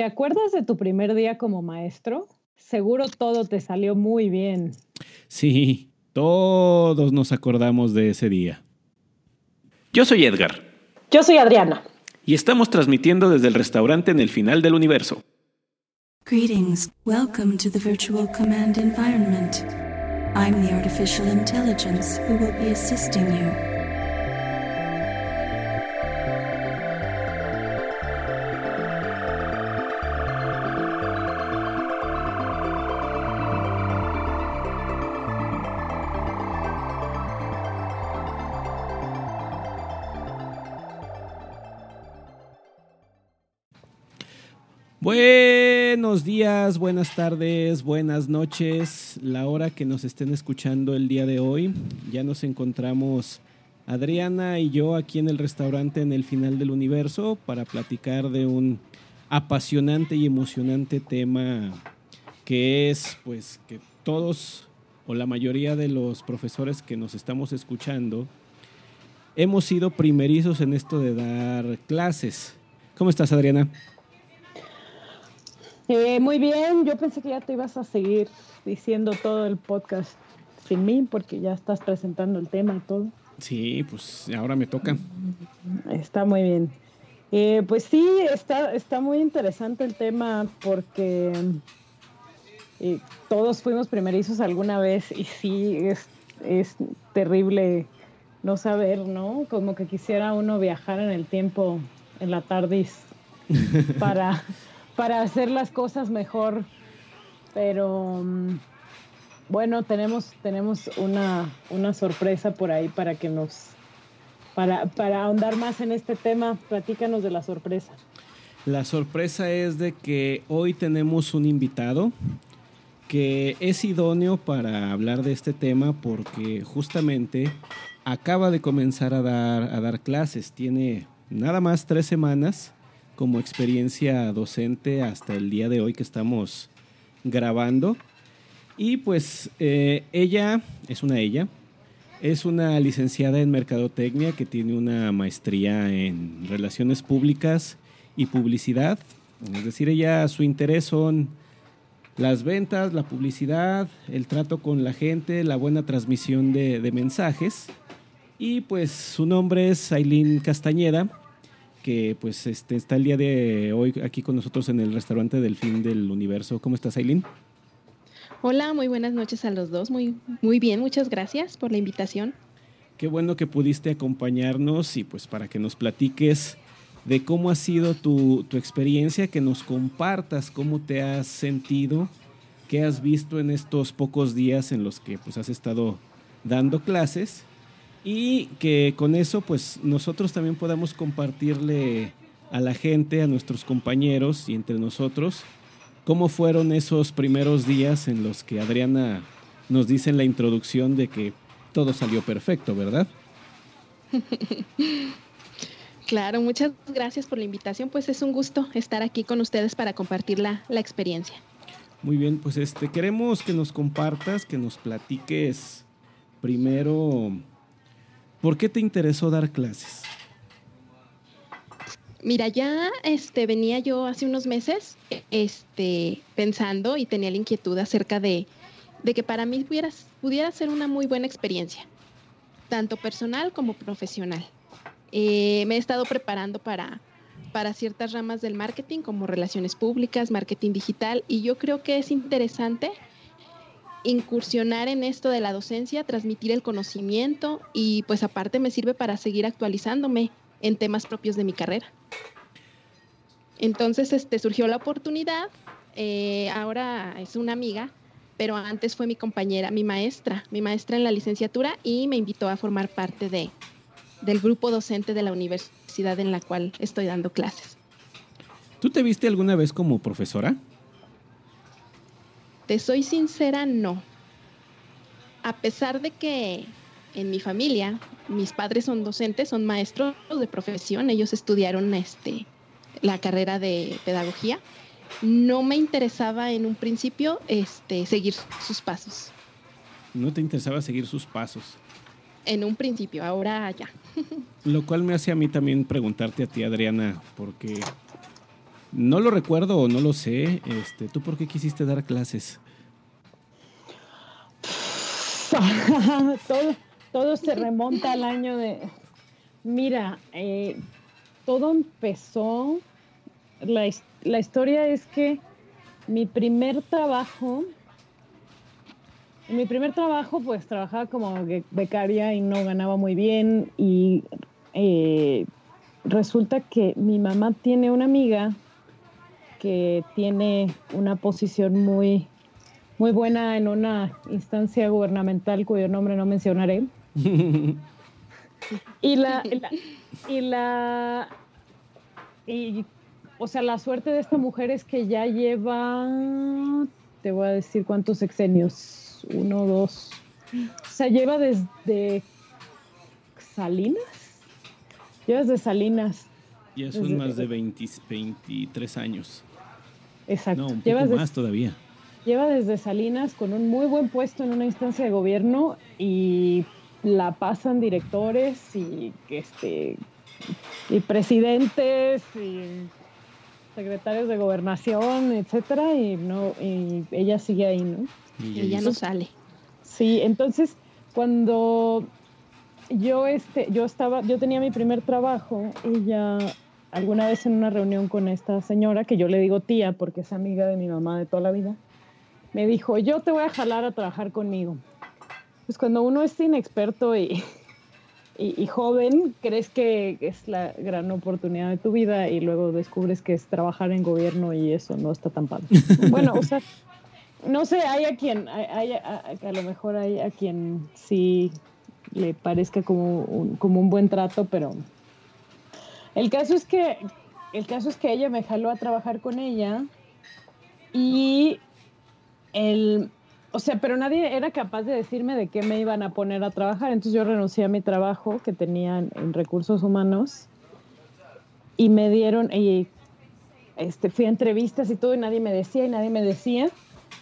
¿Te acuerdas de tu primer día como maestro? Seguro todo te salió muy bien. Sí, todos nos acordamos de ese día. Yo soy Edgar. Yo soy Adriana. Y estamos transmitiendo desde el restaurante en el final del universo. Greetings. Welcome to the virtual command environment. I'm the artificial intelligence who will be assisting you. Buenas tardes, buenas noches. La hora que nos estén escuchando el día de hoy, ya nos encontramos Adriana y yo aquí en el restaurante en el final del universo para platicar de un apasionante y emocionante tema que es pues que todos o la mayoría de los profesores que nos estamos escuchando hemos sido primerizos en esto de dar clases. ¿Cómo estás, Adriana? Eh, muy bien, yo pensé que ya te ibas a seguir diciendo todo el podcast sin mí, porque ya estás presentando el tema y todo. Sí, pues ahora me toca. Está muy bien. Eh, pues sí, está, está muy interesante el tema porque eh, todos fuimos primerizos alguna vez y sí, es, es terrible no saber, ¿no? Como que quisiera uno viajar en el tiempo en la tardis para para hacer las cosas mejor. Pero mm, bueno, tenemos, tenemos una, una sorpresa por ahí para que nos, para, para ahondar más en este tema, platícanos de la sorpresa. La sorpresa es de que hoy tenemos un invitado que es idóneo para hablar de este tema porque justamente acaba de comenzar a dar, a dar clases. Tiene nada más tres semanas como experiencia docente hasta el día de hoy que estamos grabando. Y pues eh, ella, es una ella, es una licenciada en Mercadotecnia que tiene una maestría en Relaciones Públicas y Publicidad. Es decir, ella, su interés son las ventas, la publicidad, el trato con la gente, la buena transmisión de, de mensajes. Y pues su nombre es Aileen Castañeda que pues este, está el día de hoy aquí con nosotros en el restaurante del fin del universo. ¿Cómo estás, Aileen? Hola, muy buenas noches a los dos. Muy, muy bien, muchas gracias por la invitación. Qué bueno que pudiste acompañarnos y pues para que nos platiques de cómo ha sido tu, tu experiencia, que nos compartas cómo te has sentido, qué has visto en estos pocos días en los que pues has estado dando clases y que con eso pues nosotros también podamos compartirle a la gente, a nuestros compañeros y entre nosotros cómo fueron esos primeros días en los que Adriana nos dice en la introducción de que todo salió perfecto, ¿verdad? Claro, muchas gracias por la invitación, pues es un gusto estar aquí con ustedes para compartir la, la experiencia. Muy bien, pues este queremos que nos compartas, que nos platiques primero ¿Por qué te interesó dar clases? Mira, ya este, venía yo hace unos meses este, pensando y tenía la inquietud acerca de, que para mí pudiera, pudiera, ser una muy buena experiencia, tanto personal como profesional. Eh, me he estado preparando para, para ciertas ramas del marketing como relaciones públicas, marketing digital, y yo creo que es interesante incursionar en esto de la docencia, transmitir el conocimiento y pues aparte me sirve para seguir actualizándome en temas propios de mi carrera. Entonces este, surgió la oportunidad, eh, ahora es una amiga, pero antes fue mi compañera, mi maestra, mi maestra en la licenciatura y me invitó a formar parte de, del grupo docente de la universidad en la cual estoy dando clases. ¿Tú te viste alguna vez como profesora? Te soy sincera, no. A pesar de que en mi familia mis padres son docentes, son maestros de profesión, ellos estudiaron este, la carrera de pedagogía, no me interesaba en un principio este, seguir sus pasos. ¿No te interesaba seguir sus pasos? En un principio, ahora ya. Lo cual me hace a mí también preguntarte a ti, Adriana, porque No lo recuerdo o no lo sé. Este, ¿Tú por qué quisiste dar clases? todo, se remonta al año de... Mira, eh, todo empezó, la, la historia es que mi primer trabajo, en mi primer trabajo pues trabajaba como becaria y no ganaba muy bien y eh, resulta que mi mamá tiene una amiga que tiene una posición muy, muy buena en una instancia gubernamental cuyo nombre no mencionaré. y la, y la y, o sea, la suerte de esta mujer es que ya lleva, te voy a decir cuántos sexenios, uno, dos, o sea, lleva desde Salinas, lleva desde Salinas. Ya son más de 20, 23 años. Exacto. No, un poco más todavía. Lleva desde Salinas con un muy buen puesto en una instancia de gobierno y la pasan directores y este y presidentes y secretarios de gobernación, etcétera, y no, y ella sigue ahí, ¿no? Y ella no sale. Sí, entonces cuando yo este, yo estaba, yo tenía mi primer trabajo, ella alguna vez en una reunión con esta señora, que yo le digo tía porque es amiga de mi mamá de toda la vida, me dijo, yo te voy a jalar a trabajar conmigo. Pues cuando uno es inexperto y, y, joven, crees que es la gran oportunidad de tu vida y luego descubres que es trabajar en gobierno y eso no está tan padre. bueno, o sea, no sé, hay a quien, hay, a, a, lo mejor hay a quien sí le parezca como un, como un buen trato, pero el caso es que el caso es que ella me jaló a trabajar con ella y el, o sea, pero nadie era capaz de decirme de qué me iban a poner a trabajar. Entonces yo renuncié a mi trabajo que tenía en, recursos humanos y me dieron, y este, fui a entrevistas y todo y nadie me decía y nadie me decía.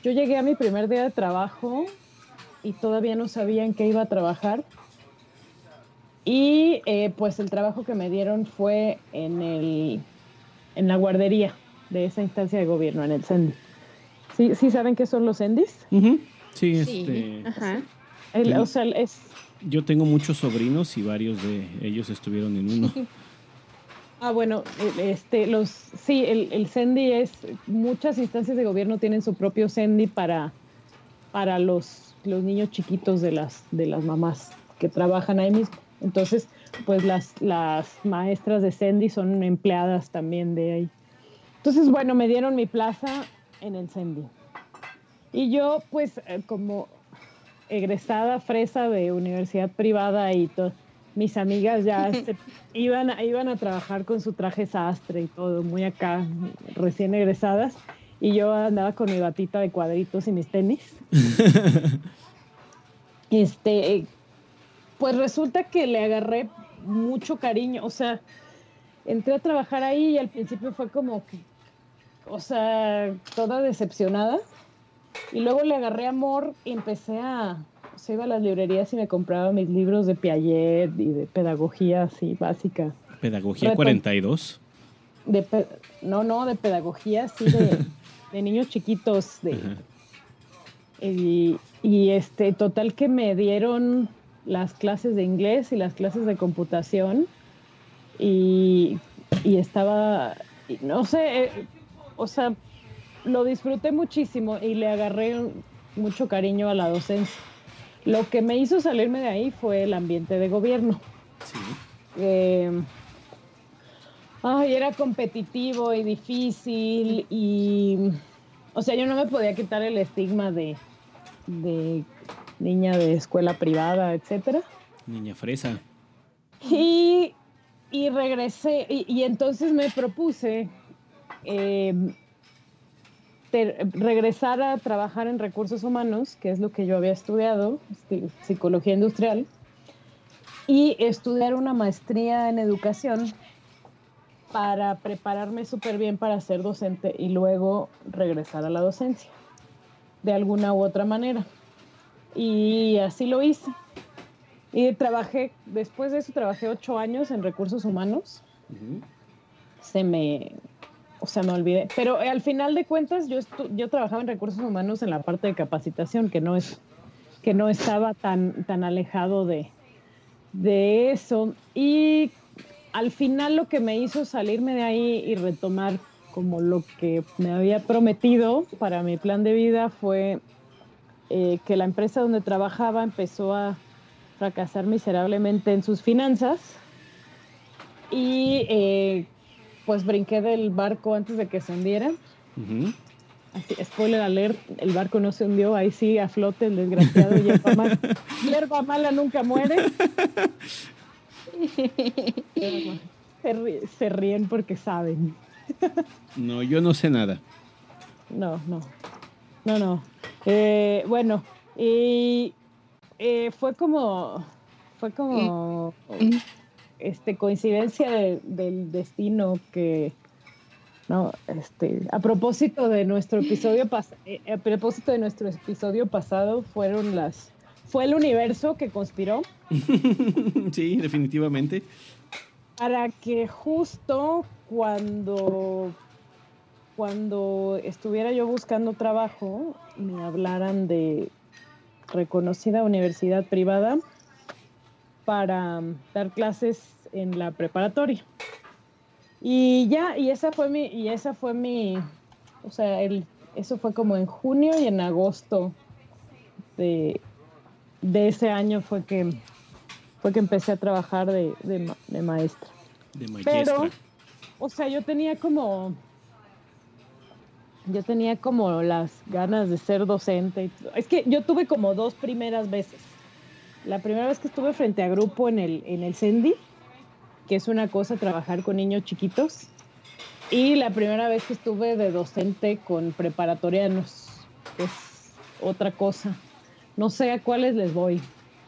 Yo llegué a mi primer día de trabajo y todavía no sabía en qué iba a trabajar. Y eh, pues el trabajo que me dieron fue en, el, en la guardería de esa instancia de gobierno, en el CENDI. ¿Sí, ¿Sí saben qué son los ENDIs? Sí, este... Ajá. o sea, es... Yo tengo muchos sobrinos y varios de ellos estuvieron en uno. Ah, bueno, este, los, sí, el, el CENDI es, muchas instancias de gobierno tienen su propio CENDI para, para los, los niños chiquitos de las, de las mamás que trabajan ahí mismo. Entonces, pues las, las maestras de CENDI son empleadas también de ahí. Entonces, bueno, me dieron mi plaza en el CENDI. Y yo, pues, eh, como egresada fresa de universidad privada y mis amigas ya iban, a, iban a trabajar con su traje sastre y todo, muy acá, recién egresadas. Y yo andaba con mi batita de cuadritos y mis tenis. este, pues resulta que le agarré mucho cariño. O sea, entré a trabajar ahí y al principio fue como que, o sea, toda decepcionada. Y luego le agarré amor y empecé a, o sea, iba a las librerías y me compraba mis libros de Piaget y de pedagogía así básica. ¿Pedagogía 42? De no, no, de pedagogía así de, de niños chiquitos. De, y, y este, total que me dieron las clases de inglés y las clases de computación y, y estaba, no sé, eh, o sea, lo disfruté muchísimo y le agarré mucho cariño a la docencia. Lo que me hizo salirme de ahí fue el ambiente de gobierno. Sí. Eh, ay, era competitivo y difícil y, o sea, yo no me podía quitar el estigma de, de niña de escuela privada, etcétera. Niña fresa. Y, y regresé, y, entonces me propuse eh, regresar a trabajar en recursos humanos, que es lo que yo había estudiado, este, psicología industrial, y estudiar una maestría en educación para prepararme súper bien para ser docente y luego regresar a la docencia, de alguna u otra manera. Y así lo hice. Y trabajé, después de eso trabajé ocho años en recursos humanos. Se me o sea, me olvidé. Pero al final de cuentas, yo, yo trabajaba en recursos humanos en la parte de capacitación, que no es que no estaba tan, tan alejado de, de eso. Y al final lo que me hizo salirme de ahí y retomar como lo que me había prometido para mi plan de vida fue eh, que la empresa donde trabajaba empezó a fracasar miserablemente en sus finanzas y eh, pues brinqué del barco antes de que se hundiera. Así, spoiler alert, el barco no se hundió, ahí sí a flote el desgraciado hierba mala. hierba mala nunca muere. se, ríen porque saben. no, yo no sé nada. No, no. No, no. Eh, bueno, y eh, fue como. Fue como. Este, coincidencia del destino que no, este, a propósito de nuestro episodio eh, a propósito de nuestro episodio pasado fueron las fue el universo que conspiró. sí, definitivamente. Para que justo cuando cuando estuviera yo buscando trabajo me hablaran de reconocida universidad privada para dar clases en la preparatoria. Y ya, y esa fue mi, y esa fue mi, o sea, el, eso fue como en junio y en agosto de, ese año fue que fue que empecé a trabajar de, de, maestra. De maestra. Pero, o sea, yo tenía como, yo tenía como las ganas de ser docente. Es que yo tuve como dos primeras veces. La primera vez que estuve frente a grupo en el, en el CENDI, que es una cosa trabajar con niños chiquitos. Y la primera vez que estuve de docente con preparatorianos es otra cosa. No sé a cuáles les voy,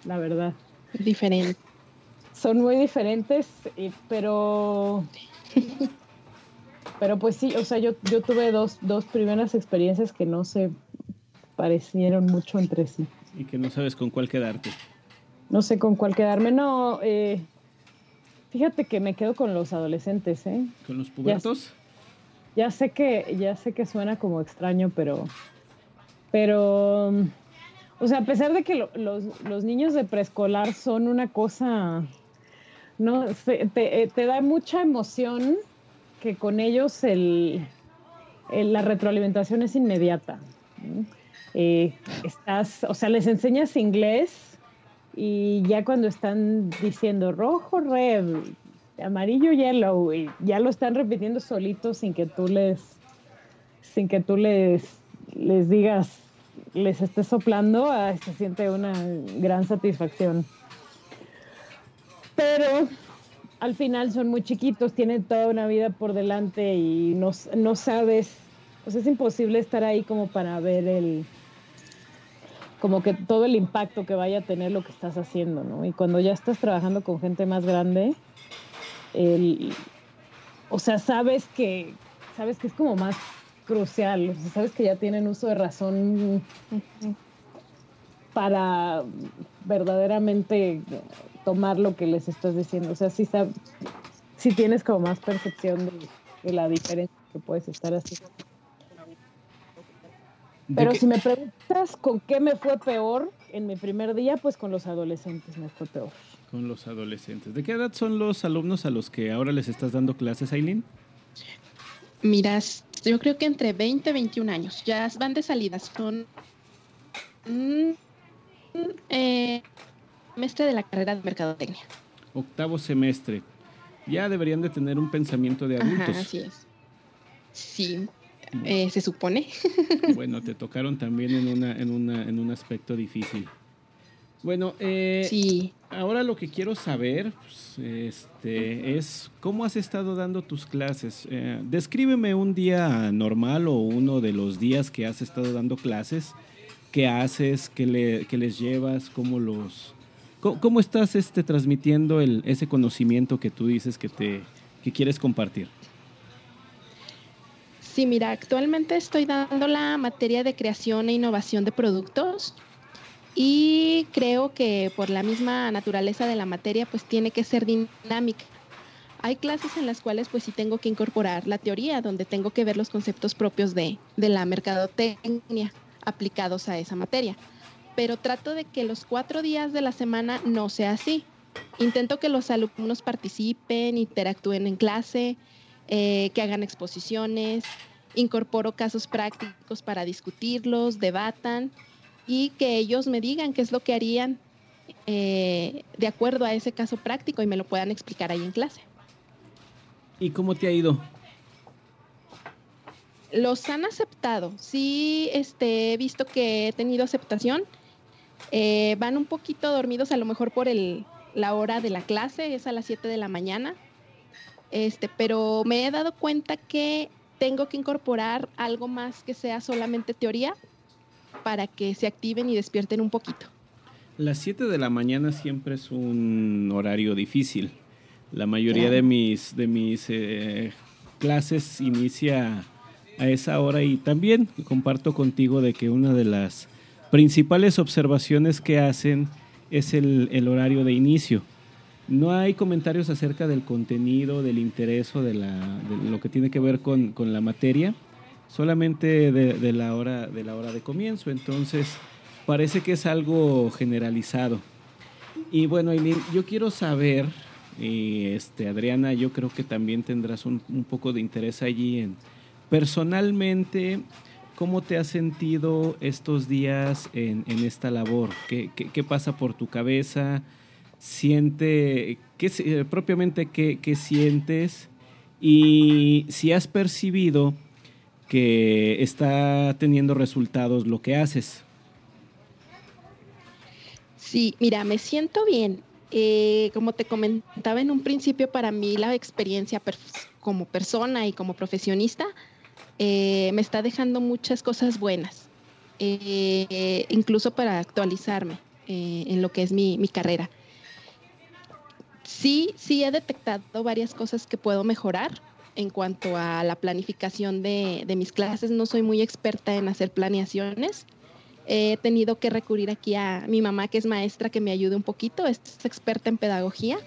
la verdad. Diferente. Son muy diferentes, pero... pero pues sí, o sea, yo, yo tuve dos, dos primeras experiencias que no se parecieron mucho entre sí. Y que no sabes con cuál quedarte. No sé con cuál quedarme. No, eh, Fíjate que me quedo con los adolescentes, ¿eh? ¿Con los pubertos? Ya, sé que, ya sé que suena como extraño, pero. Pero. O sea, a pesar de que los, niños de preescolar son una cosa. No, te, eh, te, da mucha emoción que con ellos el, la retroalimentación es inmediata. Eh, estás, o sea, les enseñas inglés y ya cuando están diciendo rojo, red, amarillo, yellow, y ya lo están repitiendo solitos sin que tú les, sin que tú les, les digas, les estés soplando, se siente una gran satisfacción. Pero al final son muy chiquitos, tienen toda una vida por delante y no, no sabes, o sea, es imposible estar ahí como para ver el, como que todo el impacto que vaya a tener lo que estás haciendo, ¿no? Y cuando ya estás trabajando con gente más grande, el, o sea, sabes que, sabes que es como más crucial, o sea, sabes que ya tienen uso de razón para verdaderamente tomar lo que les estás diciendo, o sea, sí, sí tienes como más percepción de, de la diferencia que puedes estar haciendo. Pero si me preguntas con qué me fue peor en mi primer día, pues con los adolescentes me fue peor. Con los adolescentes. ¿De qué edad son los alumnos a los que ahora les estás dando clases, Aileen? Miras, yo creo que entre 20 y 21 años. Ya van de salidas. Son mm, eh, semestre de la carrera de mercadotecnia. Octavo semestre. Ya deberían de tener un pensamiento de adultos. así es. Sí, eh, se supone. bueno, te tocaron también en, una, en, una, en un aspecto difícil. Bueno, eh, sí. ahora lo que quiero saber pues, este, es cómo has estado dando tus clases. Eh, descríbeme un día normal o uno de los días que has estado dando clases. ¿Qué haces? ¿Qué, le, qué les llevas? ¿Cómo los... ¿Cómo, estás este, transmitiendo ese conocimiento que tú dices que, te, que quieres compartir? Sí, mira, actualmente estoy dando la materia de creación e innovación de productos y creo que por la misma naturaleza de la materia pues tiene que ser dinámica Hay clases en las cuales pues sí tengo que incorporar la teoría, donde tengo que ver los conceptos propios de, de la mercadotecnia aplicados a esa materia. Pero trato de que los cuatro días de la semana no sea así. Intento que los alumnos participen, interactúen en clase, eh, que hagan exposiciones, incorporo casos prácticos para discutirlos, debatan y que ellos me digan qué es lo que harían eh, de acuerdo a ese caso práctico y me lo puedan explicar ahí en clase. ¿Y cómo te ha ido? Los han aceptado. Sí, este, he visto que he tenido aceptación. Eh, van un poquito dormidos a lo mejor por el, la hora de la clase, es a las 7 de la mañana. Este, pero me he dado cuenta que tengo que incorporar algo más que sea solamente teoría para que se activen y despierten un poquito. Las 7 de la mañana siempre es un horario difícil. La mayoría de mis, de mis eh, clases inicia a esa hora y también comparto contigo de que una de las principales observaciones que hacen es el, el horario de inicio. No hay comentarios acerca del contenido, del interés o de, la, lo que tiene que ver con, con la materia, solamente de, la hora, de la hora de comienzo. Entonces, parece que es algo generalizado. Y bueno, Eileen, yo quiero saber, y este, Adriana, yo creo que también tendrás un, un poco de interés allí en personalmente ¿Cómo te has sentido estos días en, esta labor? ¿Qué, ¿Qué, qué, pasa por tu cabeza? ¿Siente, qué, eh, propiamente qué, sientes? Y si has percibido que está teniendo resultados lo que haces. Sí, mira, me siento bien. Eh, como te comentaba en un principio, para mí la experiencia como persona y como profesionista eh, me está dejando muchas cosas buenas, eh, incluso para actualizarme eh, en lo que es mi, mi, carrera. Sí, sí he detectado varias cosas que puedo mejorar en cuanto a la planificación de, de mis clases. No soy muy experta en hacer planeaciones. He tenido que recurrir aquí a mi mamá, que es maestra, que me ayude un poquito, es experta en pedagogía.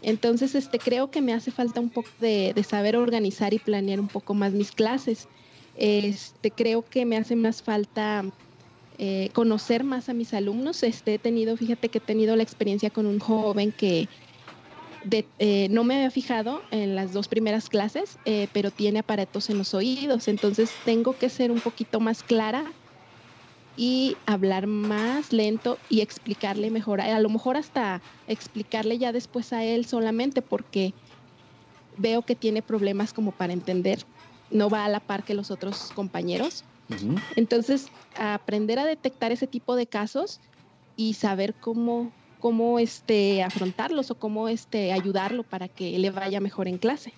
Entonces, este, creo que me hace falta un poco de, saber organizar y planear un poco más mis clases. Este, creo que me hace más falta eh, conocer más a mis alumnos. Este, he tenido, fíjate que he tenido la experiencia con un joven que eh, no me había fijado en las dos primeras clases, eh, pero tiene aparatos en los oídos. Entonces, tengo que ser un poquito más clara y hablar más lento y explicarle mejor, a lo mejor hasta explicarle ya después a él solamente porque veo que tiene problemas como para entender, no va a la par que los otros compañeros. Uh -huh. Entonces, aprender a detectar ese tipo de casos y saber cómo, cómo este, afrontarlos o cómo este, ayudarlo para que le vaya mejor en clase.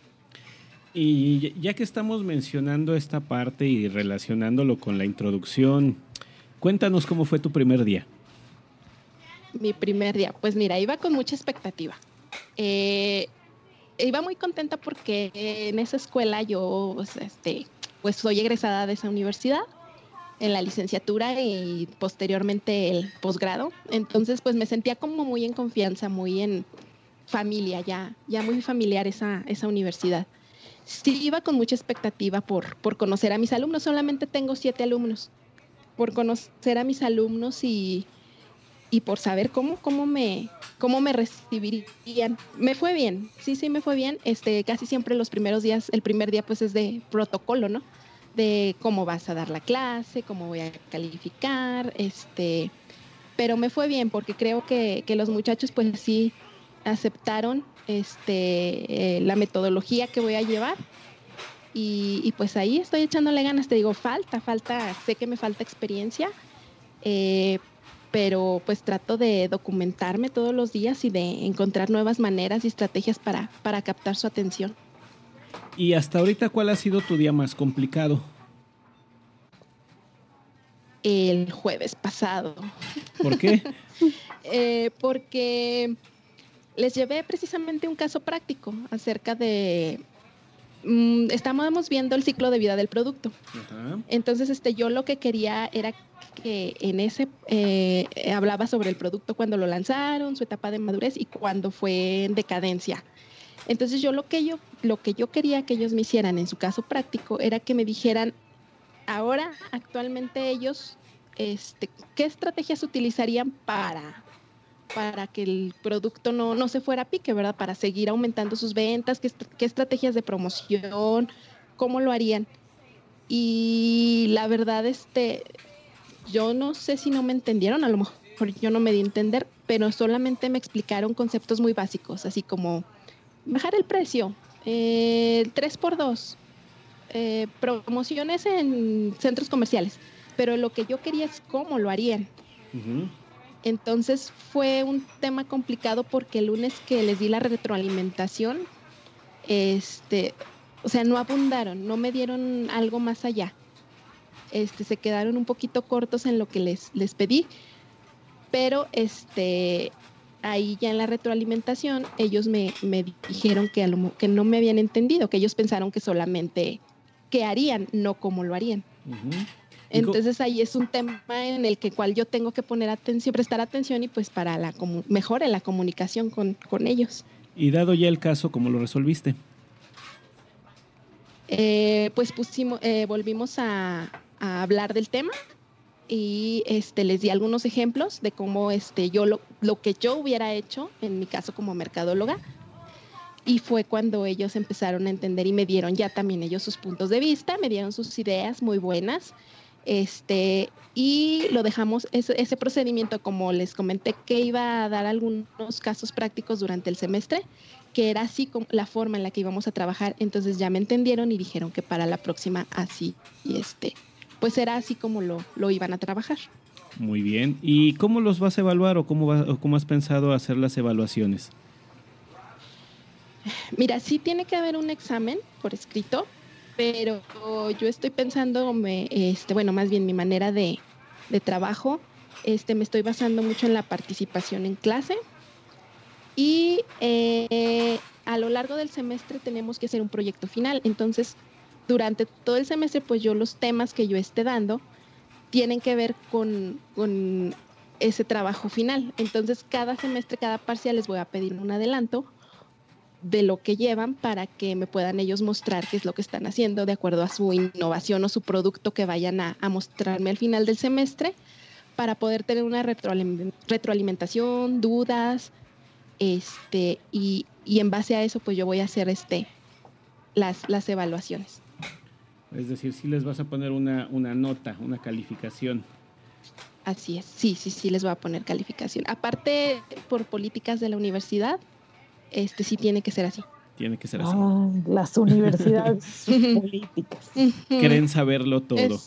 Y ya que estamos mencionando esta parte y relacionándolo con la introducción, Cuéntanos cómo fue tu primer día. Mi primer día, pues mira, iba con mucha expectativa. Eh, iba muy contenta porque en esa escuela yo, pues, este, pues soy egresada de esa universidad en la licenciatura y posteriormente el posgrado. Entonces, pues me sentía como muy en confianza, muy en familia, ya, ya muy familiar esa, esa universidad. Sí, iba con mucha expectativa por, por conocer a mis alumnos. Solamente tengo siete alumnos por conocer a mis alumnos y, y por saber cómo, cómo, me, cómo me recibirían. Me fue bien, sí, sí, me fue bien. Este, casi siempre los primeros días, el primer día pues es de protocolo, ¿no? De cómo vas a dar la clase, cómo voy a calificar, este, pero me fue bien porque creo que, que los muchachos pues sí aceptaron este, eh, la metodología que voy a llevar y, y, pues ahí estoy echándole ganas, te digo, falta, falta, sé que me falta experiencia, eh, pero pues trato de documentarme todos los días y de encontrar nuevas maneras y estrategias para, para captar su atención. ¿Y hasta ahorita cuál ha sido tu día más complicado? El jueves pasado. ¿Por qué? eh, porque les llevé precisamente un caso práctico acerca de mmm, estábamos viendo el ciclo de vida del producto. Entonces, este, yo lo que quería era que en ese eh, hablaba sobre el producto cuando lo lanzaron, su etapa de madurez y cuando fue en decadencia. Entonces yo lo que yo, lo que yo quería que ellos me hicieran en su caso práctico era que me dijeran, ahora, actualmente ellos, este, ¿qué estrategias utilizarían para, para que el producto no, no se fuera a pique, ¿verdad? Para seguir aumentando sus ventas, qué, estrategias de promoción, cómo lo harían. Y la verdad, este, yo no sé si no me entendieron, a lo mejor yo no me di a entender, pero solamente me explicaron conceptos muy básicos, así como bajar el precio, eh, 3x2, eh, promociones en centros comerciales, pero lo que yo quería es cómo lo harían. Entonces fue un tema complicado porque el lunes que les di la retroalimentación, este, o sea, no abundaron, no me dieron algo más allá. Este, se quedaron un poquito cortos en lo que les, les pedí, pero este, ahí ya en la retroalimentación ellos me, dijeron que, que no me habían entendido, que ellos pensaron que solamente qué harían, no cómo lo harían. Entonces ahí es un tema en el que cual yo tengo que poner atención, prestar atención y pues para la mejor en la comunicación con, ellos. Y dado ya el caso, ¿cómo lo resolviste? Eh, pues pusimos, eh, volvimos a, a hablar del tema y este les di algunos ejemplos de cómo este yo lo, lo que yo hubiera hecho en mi caso como mercadóloga y fue cuando ellos empezaron a entender y me dieron ya también ellos sus puntos de vista, me dieron sus ideas muy buenas. Este, y lo dejamos, ese, ese procedimiento, como les comenté, que iba a dar algunos casos prácticos durante el semestre, que era así como la forma en la que íbamos a trabajar. Entonces ya me entendieron y dijeron que para la próxima así y este pues era así como lo, lo iban a trabajar. Muy bien. ¿Y cómo los vas a evaluar o cómo, cómo has pensado hacer las evaluaciones? Mira, sí tiene que haber un examen por escrito, pero yo estoy pensando, me, este, bueno, más bien mi manera de, de trabajo, este, me estoy basando mucho en la participación en clase y eh, a lo largo del semestre tenemos que hacer un proyecto final. Entonces, durante todo el semestre, pues yo los temas que yo esté dando tienen que ver con, ese trabajo final. Entonces, cada semestre, cada parcial les voy a pedir un adelanto de lo que llevan para que me puedan ellos mostrar qué es lo que están haciendo de acuerdo a su innovación o su producto que vayan a, mostrarme al final del semestre para poder tener una retroalimentación, dudas, este, y, y, en base a eso, pues yo voy a hacer este, las, las evaluaciones. Es decir, si les vas a poner una, una nota, una calificación. Así es, sí, sí, sí les voy a poner calificación. Aparte, por políticas de la universidad, este sí tiene que ser así. Tiene que ser así. las universidades políticas. Quieren saberlo todo.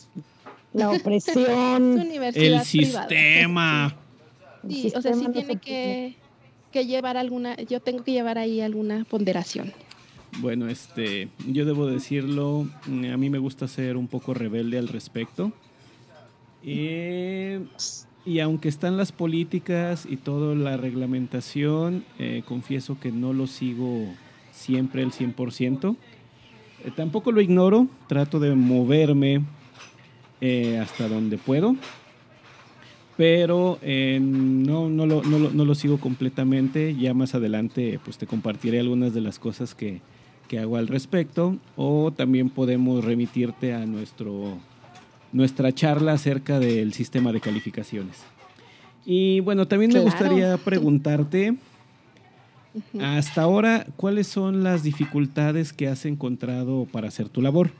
la opresión. el sistema. Sí, o sea, sí tiene que, que llevar alguna, yo tengo que llevar ahí alguna ponderación. Bueno, este, yo debo decirlo, a mí me gusta ser un poco rebelde al respecto. Y aunque están las políticas y toda la reglamentación, eh, confieso que no lo sigo siempre el 100%. Eh, tampoco lo ignoro, trato de moverme eh, hasta donde puedo, pero no, no, lo, no, no, lo, sigo completamente. Ya más adelante pues te compartiré algunas de las cosas que, que hago al respecto o también podemos remitirte a nuestro, nuestra charla acerca del sistema de calificaciones. Y bueno, también me gustaría preguntarte, hasta ahora, ¿cuáles son las dificultades que has encontrado para hacer tu labor?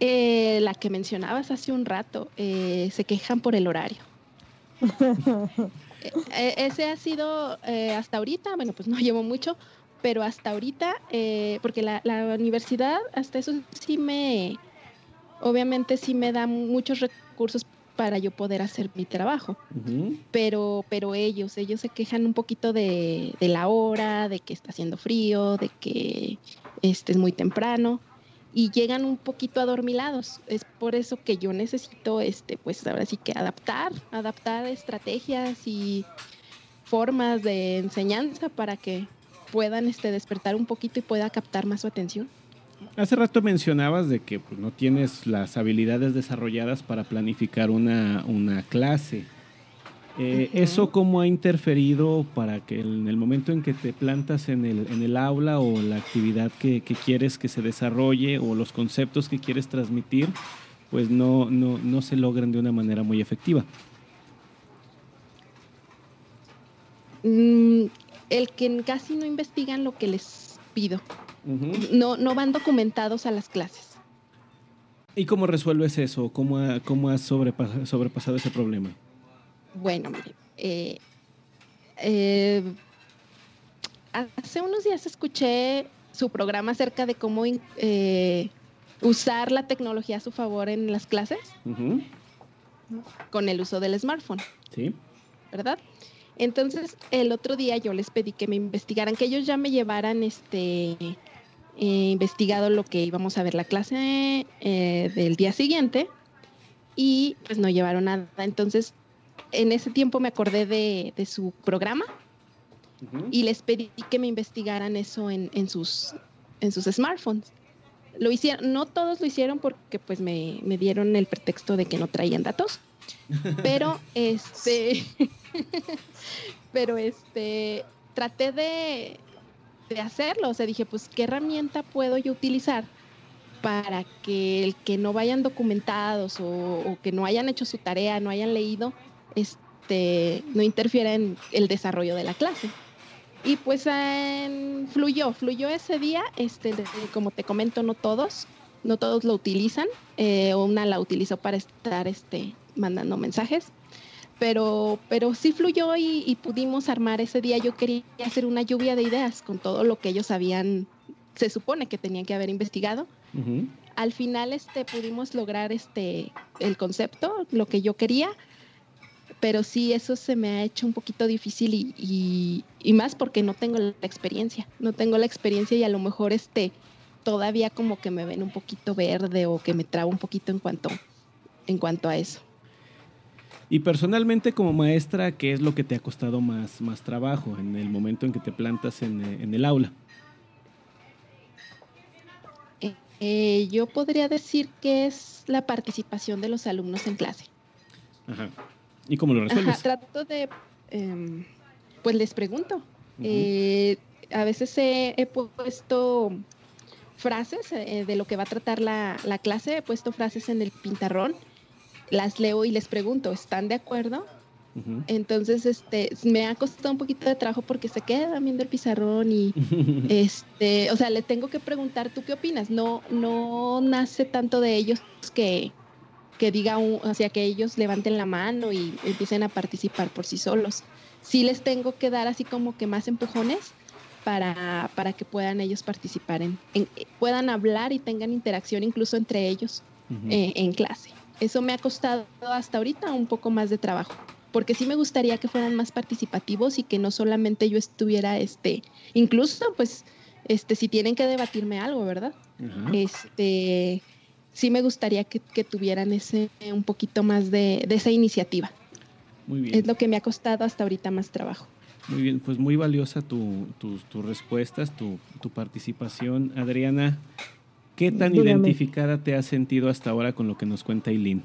Eh, la que mencionabas hace un rato, eh, se quejan por el horario. Eh, ese ha sido eh, hasta ahorita, bueno, pues no llevo mucho, pero hasta ahorita, eh, porque la, universidad, hasta eso sí me, obviamente sí me da muchos recursos para yo poder hacer mi trabajo. pero, pero ellos, ellos se quejan un poquito de, de, la hora, de que está haciendo frío, de que este es muy temprano y llegan un poquito adormilados. Es por eso que yo necesito, este, pues ahora sí que adaptar, adaptar estrategias y formas de enseñanza para que puedan este, despertar un poquito y pueda captar más su atención. Hace rato mencionabas de que pues, no tienes las habilidades desarrolladas para planificar una, una clase. Eh, ¿Eso cómo ha interferido para que en el momento en que te plantas en el, en el aula o la actividad que, quieres que se desarrolle o los conceptos que quieres transmitir, pues no, no, no se logren de una manera muy efectiva? El que casi no investigan lo que les pido. no, no van documentados a las clases. ¿Y cómo resuelves eso? ¿Cómo, cómo has sobrepasado ese problema? Bueno, mire, eh, eh, hace unos días escuché su programa acerca de cómo eh, usar la tecnología a su favor en las clases con el uso del smartphone. Sí. ¿Verdad? Entonces, el otro día yo les pedí que me investigaran, que ellos ya me llevaran este investigado lo que íbamos a ver la clase del día siguiente y pues no llevaron nada. Entonces en ese tiempo me acordé de, su programa y les pedí que me investigaran eso en, sus, en sus smartphones. Lo hicieron, no todos lo hicieron porque pues me, dieron el pretexto de que no traían datos, pero este, pero este, traté de, de hacerlo, o sea, dije, pues, ¿qué herramienta puedo yo utilizar para que el que no vayan documentados o, que no hayan hecho su tarea, no hayan leído, este, no interfiera en el desarrollo de la clase. Y pues fluyó, fluyó ese día, este, como te comento, no todos, no todos lo utilizan, eh, una la utilizó para estar este, mandando mensajes, pero, pero sí fluyó y, pudimos armar ese día. Yo quería hacer una lluvia de ideas con todo lo que ellos habían, se supone que tenían que haber investigado. Al final este, pudimos lograr este, el concepto, lo que yo quería pero sí, eso se me ha hecho un poquito difícil y, más porque no tengo la experiencia, no tengo la experiencia y a lo mejor este todavía como que me ven un poquito verde o que me trabo un poquito en cuanto, en cuanto a eso. Y personalmente como maestra, ¿qué es lo que te ha costado más, más trabajo en el momento en que te plantas en, en el aula? Eh, eh, yo podría decir que es la participación de los alumnos en clase. Ajá. ¿Y cómo lo resuelves? trato de, em, pues les pregunto. Eh, a veces he, puesto frases eh, de lo que va a tratar la, clase, he puesto frases en el pintarrón, las leo y les pregunto, ¿están de acuerdo? Entonces, este, me ha costado un poquito de trabajo porque se quedan viendo el pizarrón y, este, o sea, le tengo que preguntar, ¿tú qué opinas? No, no nace tanto de ellos que, que diga, un, o sea, que ellos levanten la mano y empiecen a participar por sí solos. Sí les tengo que dar así como que más empujones para, para que puedan ellos participar, en, puedan hablar y tengan interacción incluso entre ellos eh, en clase. Eso me ha costado hasta ahorita un poco más de trabajo, porque sí me gustaría que fueran más participativos y que no solamente yo estuviera, este, incluso pues, este, si tienen que debatirme algo, ¿verdad? Este, sí me gustaría que, tuvieran ese un poquito más de, esa iniciativa. Muy bien. Es lo que me ha costado hasta ahorita más trabajo. Muy bien, pues muy valiosa tus respuestas, tu, participación. Adriana, ¿qué tan identificada te has sentido hasta ahora con lo que nos cuenta Eileen?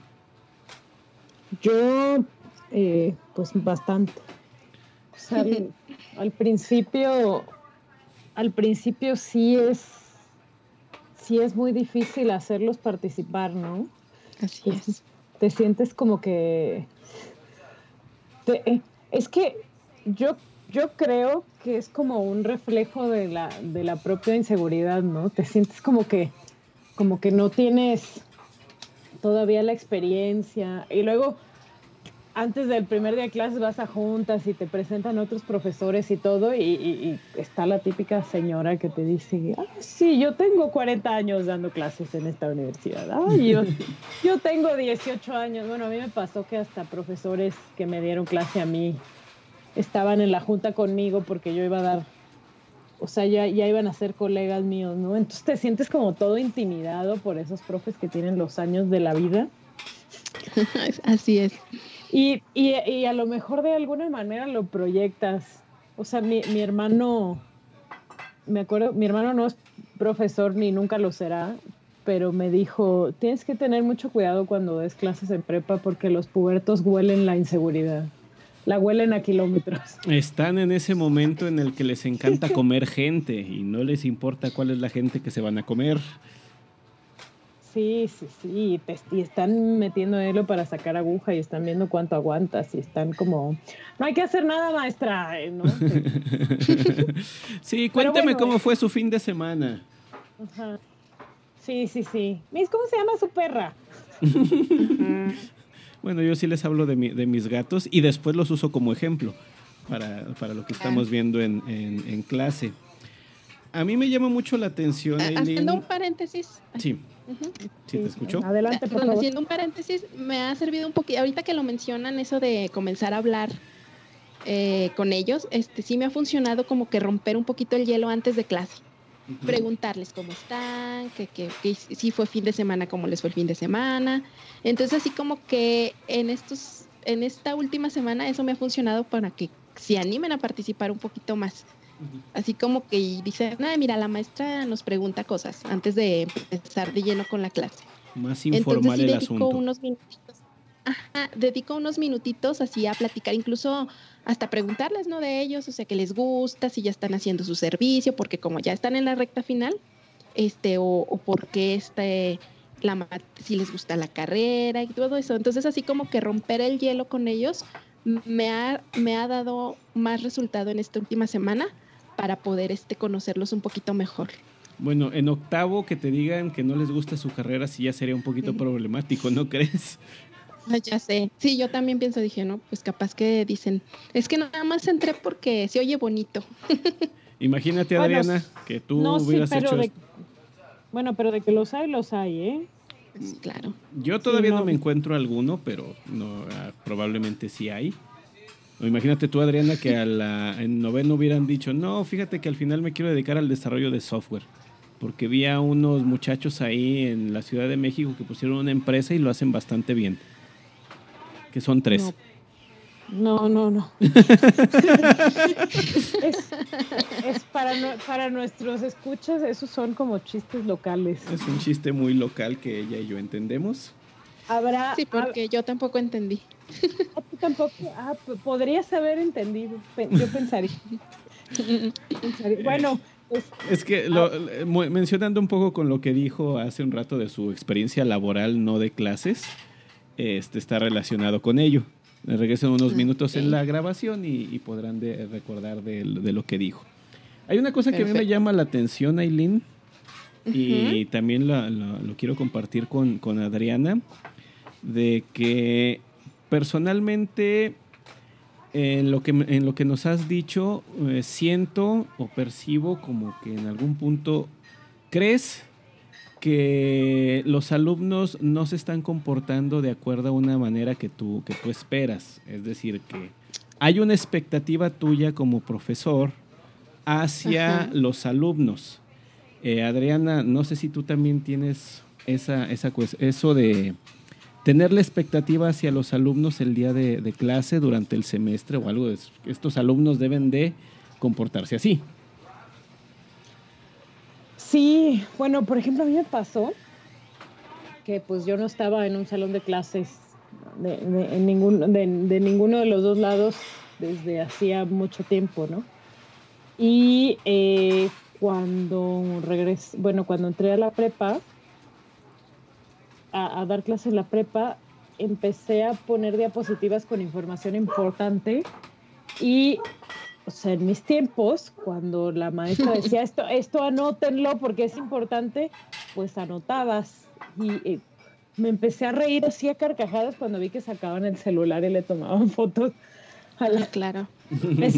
Yo, eh, pues bastante. al principio, al principio sí es sí es muy difícil hacerlos participar, ¿no? Así es. Te sientes como que... Eh, es que yo, yo creo que es como un reflejo de la, de la propia inseguridad, ¿no? Te sientes como que, como que no tienes todavía la experiencia. Y luego antes del primer día de clases vas a juntas y te presentan otros profesores y todo, y, está la típica señora que te dice, ah, sí, yo tengo 40 años dando clases en esta universidad, yo, yo tengo 18 años. Bueno, a mí me pasó que hasta profesores que me dieron clase a mí estaban en la junta conmigo porque yo iba a dar, o sea, ya, ya iban a ser colegas míos, ¿no? Entonces te sientes como todo intimidado por esos profes que tienen los años de la vida. Así es. Y, y, y, a lo mejor de alguna manera lo proyectas. O sea, mi, mi hermano, me acuerdo, mi hermano no es profesor ni nunca lo será, pero me dijo, tienes que tener mucho cuidado cuando des clases en prepa porque los pubertos huelen la inseguridad. La huelen a kilómetros. Están en ese momento en el que les encanta comer gente y no les importa cuál es la gente que se van a comer. Sí, sí, sí, y están metiendo hielo para sacar aguja y están viendo cuánto aguantas y están como, no hay que hacer nada, maestra. ¿no? sí, cuéntame cómo fue su fin de semana. Sí, sí, sí. Miss, ¿cómo se llama su perra? bueno, yo sí les hablo de, de, mis gatos y después los uso como ejemplo para, para lo que estamos ah. viendo en, en, clase. A mí me llama mucho la atención. Haciendo un paréntesis. Sí. Sí, te escucho. Adelante, por favor. Haciendo un paréntesis, me ha servido un poquito, ahorita que lo mencionan, eso de comenzar a hablar eh, con ellos, este sí me ha funcionado como que romper un poquito el hielo antes de clase. Preguntarles cómo están, que, que, si fue fin de semana, cómo les fue el fin de semana. Entonces, así como que en estos, en esta última semana, eso me ha funcionado para que se animen a participar un poquito más. Así como que dicen, mira, la maestra nos pregunta cosas antes de empezar de lleno con la clase. Más informal Entonces, dedico Unos minutitos, ajá, dedico unos minutitos así a platicar, incluso hasta preguntarles, ¿no? De ellos, o sea, que les gusta, si ya están haciendo su servicio, porque como ya están en la recta final, este, o, o porque este, la, si les gusta la carrera y todo eso. Entonces, así como que romper el hielo con ellos me ha, me ha dado más resultado en esta última semana para poder este, conocerlos un poquito mejor. Bueno, en octavo que te digan que no les gusta su carrera sí ya sería un poquito problemático, ¿no crees? Ah, ya sé. Sí, yo también pienso, dije, no, pues capaz que dicen, es que nada más entré porque se oye bonito. Imagínate, Adriana, que tú hubieras hecho... Bueno, pero de que los hay, los hay, ¿eh? Sí, claro. Yo todavía no. me encuentro alguno, pero no, ah, probablemente sí hay imagínate tú, Adriana, que a la, en noveno hubieran dicho, no, fíjate que al final me quiero dedicar al desarrollo de software. Porque vi a unos muchachos ahí en la Ciudad de México que pusieron una empresa y lo hacen bastante bien. Que son tres. No, no, no. es, para, para nuestros escuchas, esos son como chistes locales. Es un chiste muy local que ella y yo entendemos. Habrá. Sí, porque yo tampoco entendí. Ah, tampoco. Ah, podrías haber entendido. Yo pensaría. Bueno. Pues, es que ah. mencionando un poco con lo que dijo hace un rato de su experiencia laboral, no de clases, este está relacionado con ello. Regresan unos minutos en la grabación y, podrán recordar de, lo que dijo. Hay una cosa que a mí me llama la atención, Aileen, y también lo quiero compartir con, con Adriana, de que personalmente, en lo que, en lo que nos has dicho, eh, siento o percibo como que en algún punto crees que los alumnos no se están comportando de acuerdo a una manera que tú, que tú esperas. Es decir, que hay una expectativa tuya como profesor hacia los alumnos. Eh, Adriana, no sé si tú también tienes esa, esa eso de tener la expectativa hacia los alumnos el día de, clase durante el semestre o algo de. Estos alumnos deben de comportarse así. Sí, bueno, por ejemplo, a mí me pasó que pues yo no estaba en un salón de clases de, ningún, de, ninguno de los dos lados desde hacía mucho tiempo, ¿no? Y eh, cuando regresé, bueno, cuando entré a la prepa, a, dar clases en la prepa, empecé a poner diapositivas con información importante y, o sea, en mis tiempos, cuando la maestra decía esto, esto anótenlo porque es importante, pues anotabas. Y eh, me empecé a reír así a carcajadas cuando vi que sacaban el celular y le tomaban fotos. A la... claro. Le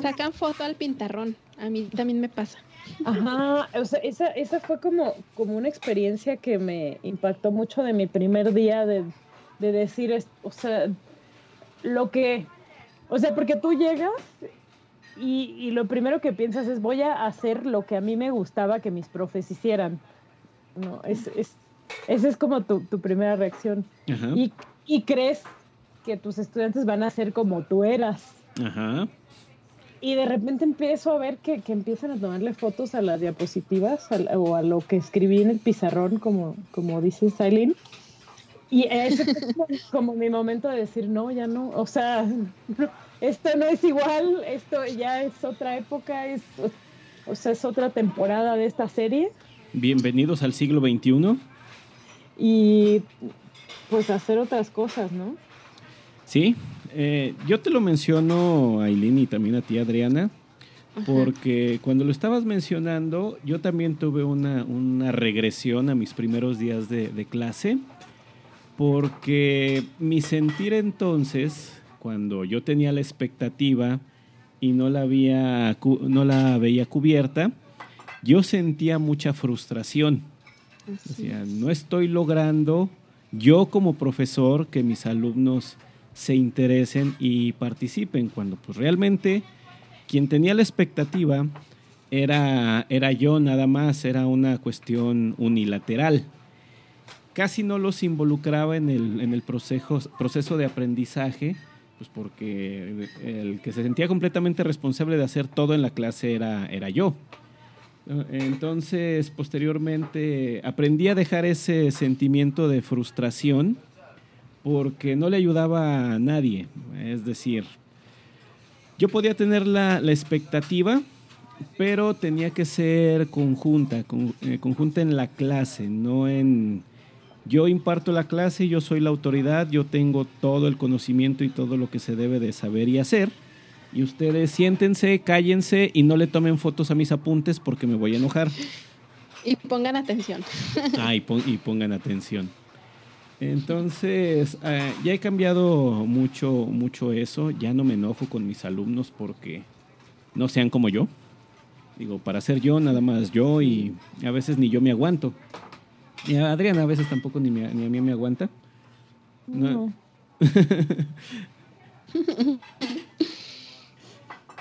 sacan foto al pintarrón. A mí también me pasa. Ajá, o sea, esa, esa fue como, como una experiencia que me impactó mucho de mi primer día de, de decir, o sea, lo que, o sea, porque tú llegas y, y, lo primero que piensas es voy a hacer lo que a mí me gustaba que mis profes hicieran. No, es, es, esa es como tu, tu primera reacción. Y, y crees que tus estudiantes van a ser como tú eras. Ajá. Y de repente empiezo a ver que, que empiezan a tomarle fotos a las diapositivas o a lo que escribí en el pizarrón, como, como dice Silene. Y ese fue como, mi momento de decir, no, ya no, o sea, esto no es igual, esto ya es otra época, es, o sea, es otra temporada de esta serie. Bienvenidos al siglo XXI. Y pues hacer otras cosas, ¿no? Sí, eh, yo te lo menciono, Aileen, y también a ti, Adriana, porque cuando lo estabas mencionando, yo también tuve una, regresión a mis primeros días de, de, clase, porque mi sentir entonces, cuando yo tenía la expectativa y no la, había, no la veía cubierta, yo sentía mucha frustración. O sea, no estoy logrando yo como profesor que mis alumnos se interesen y participen, cuando pues realmente quien tenía la expectativa era, era yo nada más, era una cuestión unilateral. Casi no los involucraba en el, en el proceso, proceso de aprendizaje, pues porque el que se sentía completamente responsable de hacer todo en la clase era, era yo. Entonces, posteriormente, aprendí a dejar ese sentimiento de frustración porque no le ayudaba a nadie. Es decir, yo podía tener la, expectativa, pero tenía que ser conjunta, eh, conjunta en la clase, no en... Yo imparto la clase, yo soy la autoridad, yo tengo todo el conocimiento y todo lo que se debe de saber y hacer. Y ustedes siéntense, cállense y no le tomen fotos a mis apuntes porque me voy a enojar. Y pongan atención. Ah, y pongan atención. Entonces, eh, ya he cambiado mucho, mucho eso. Ya no me enojo con mis alumnos porque no sean como yo. Digo, para ser yo, nada más yo y a veces ni yo me aguanto. Y a Adriana a veces tampoco ni, a mí me aguanta. No.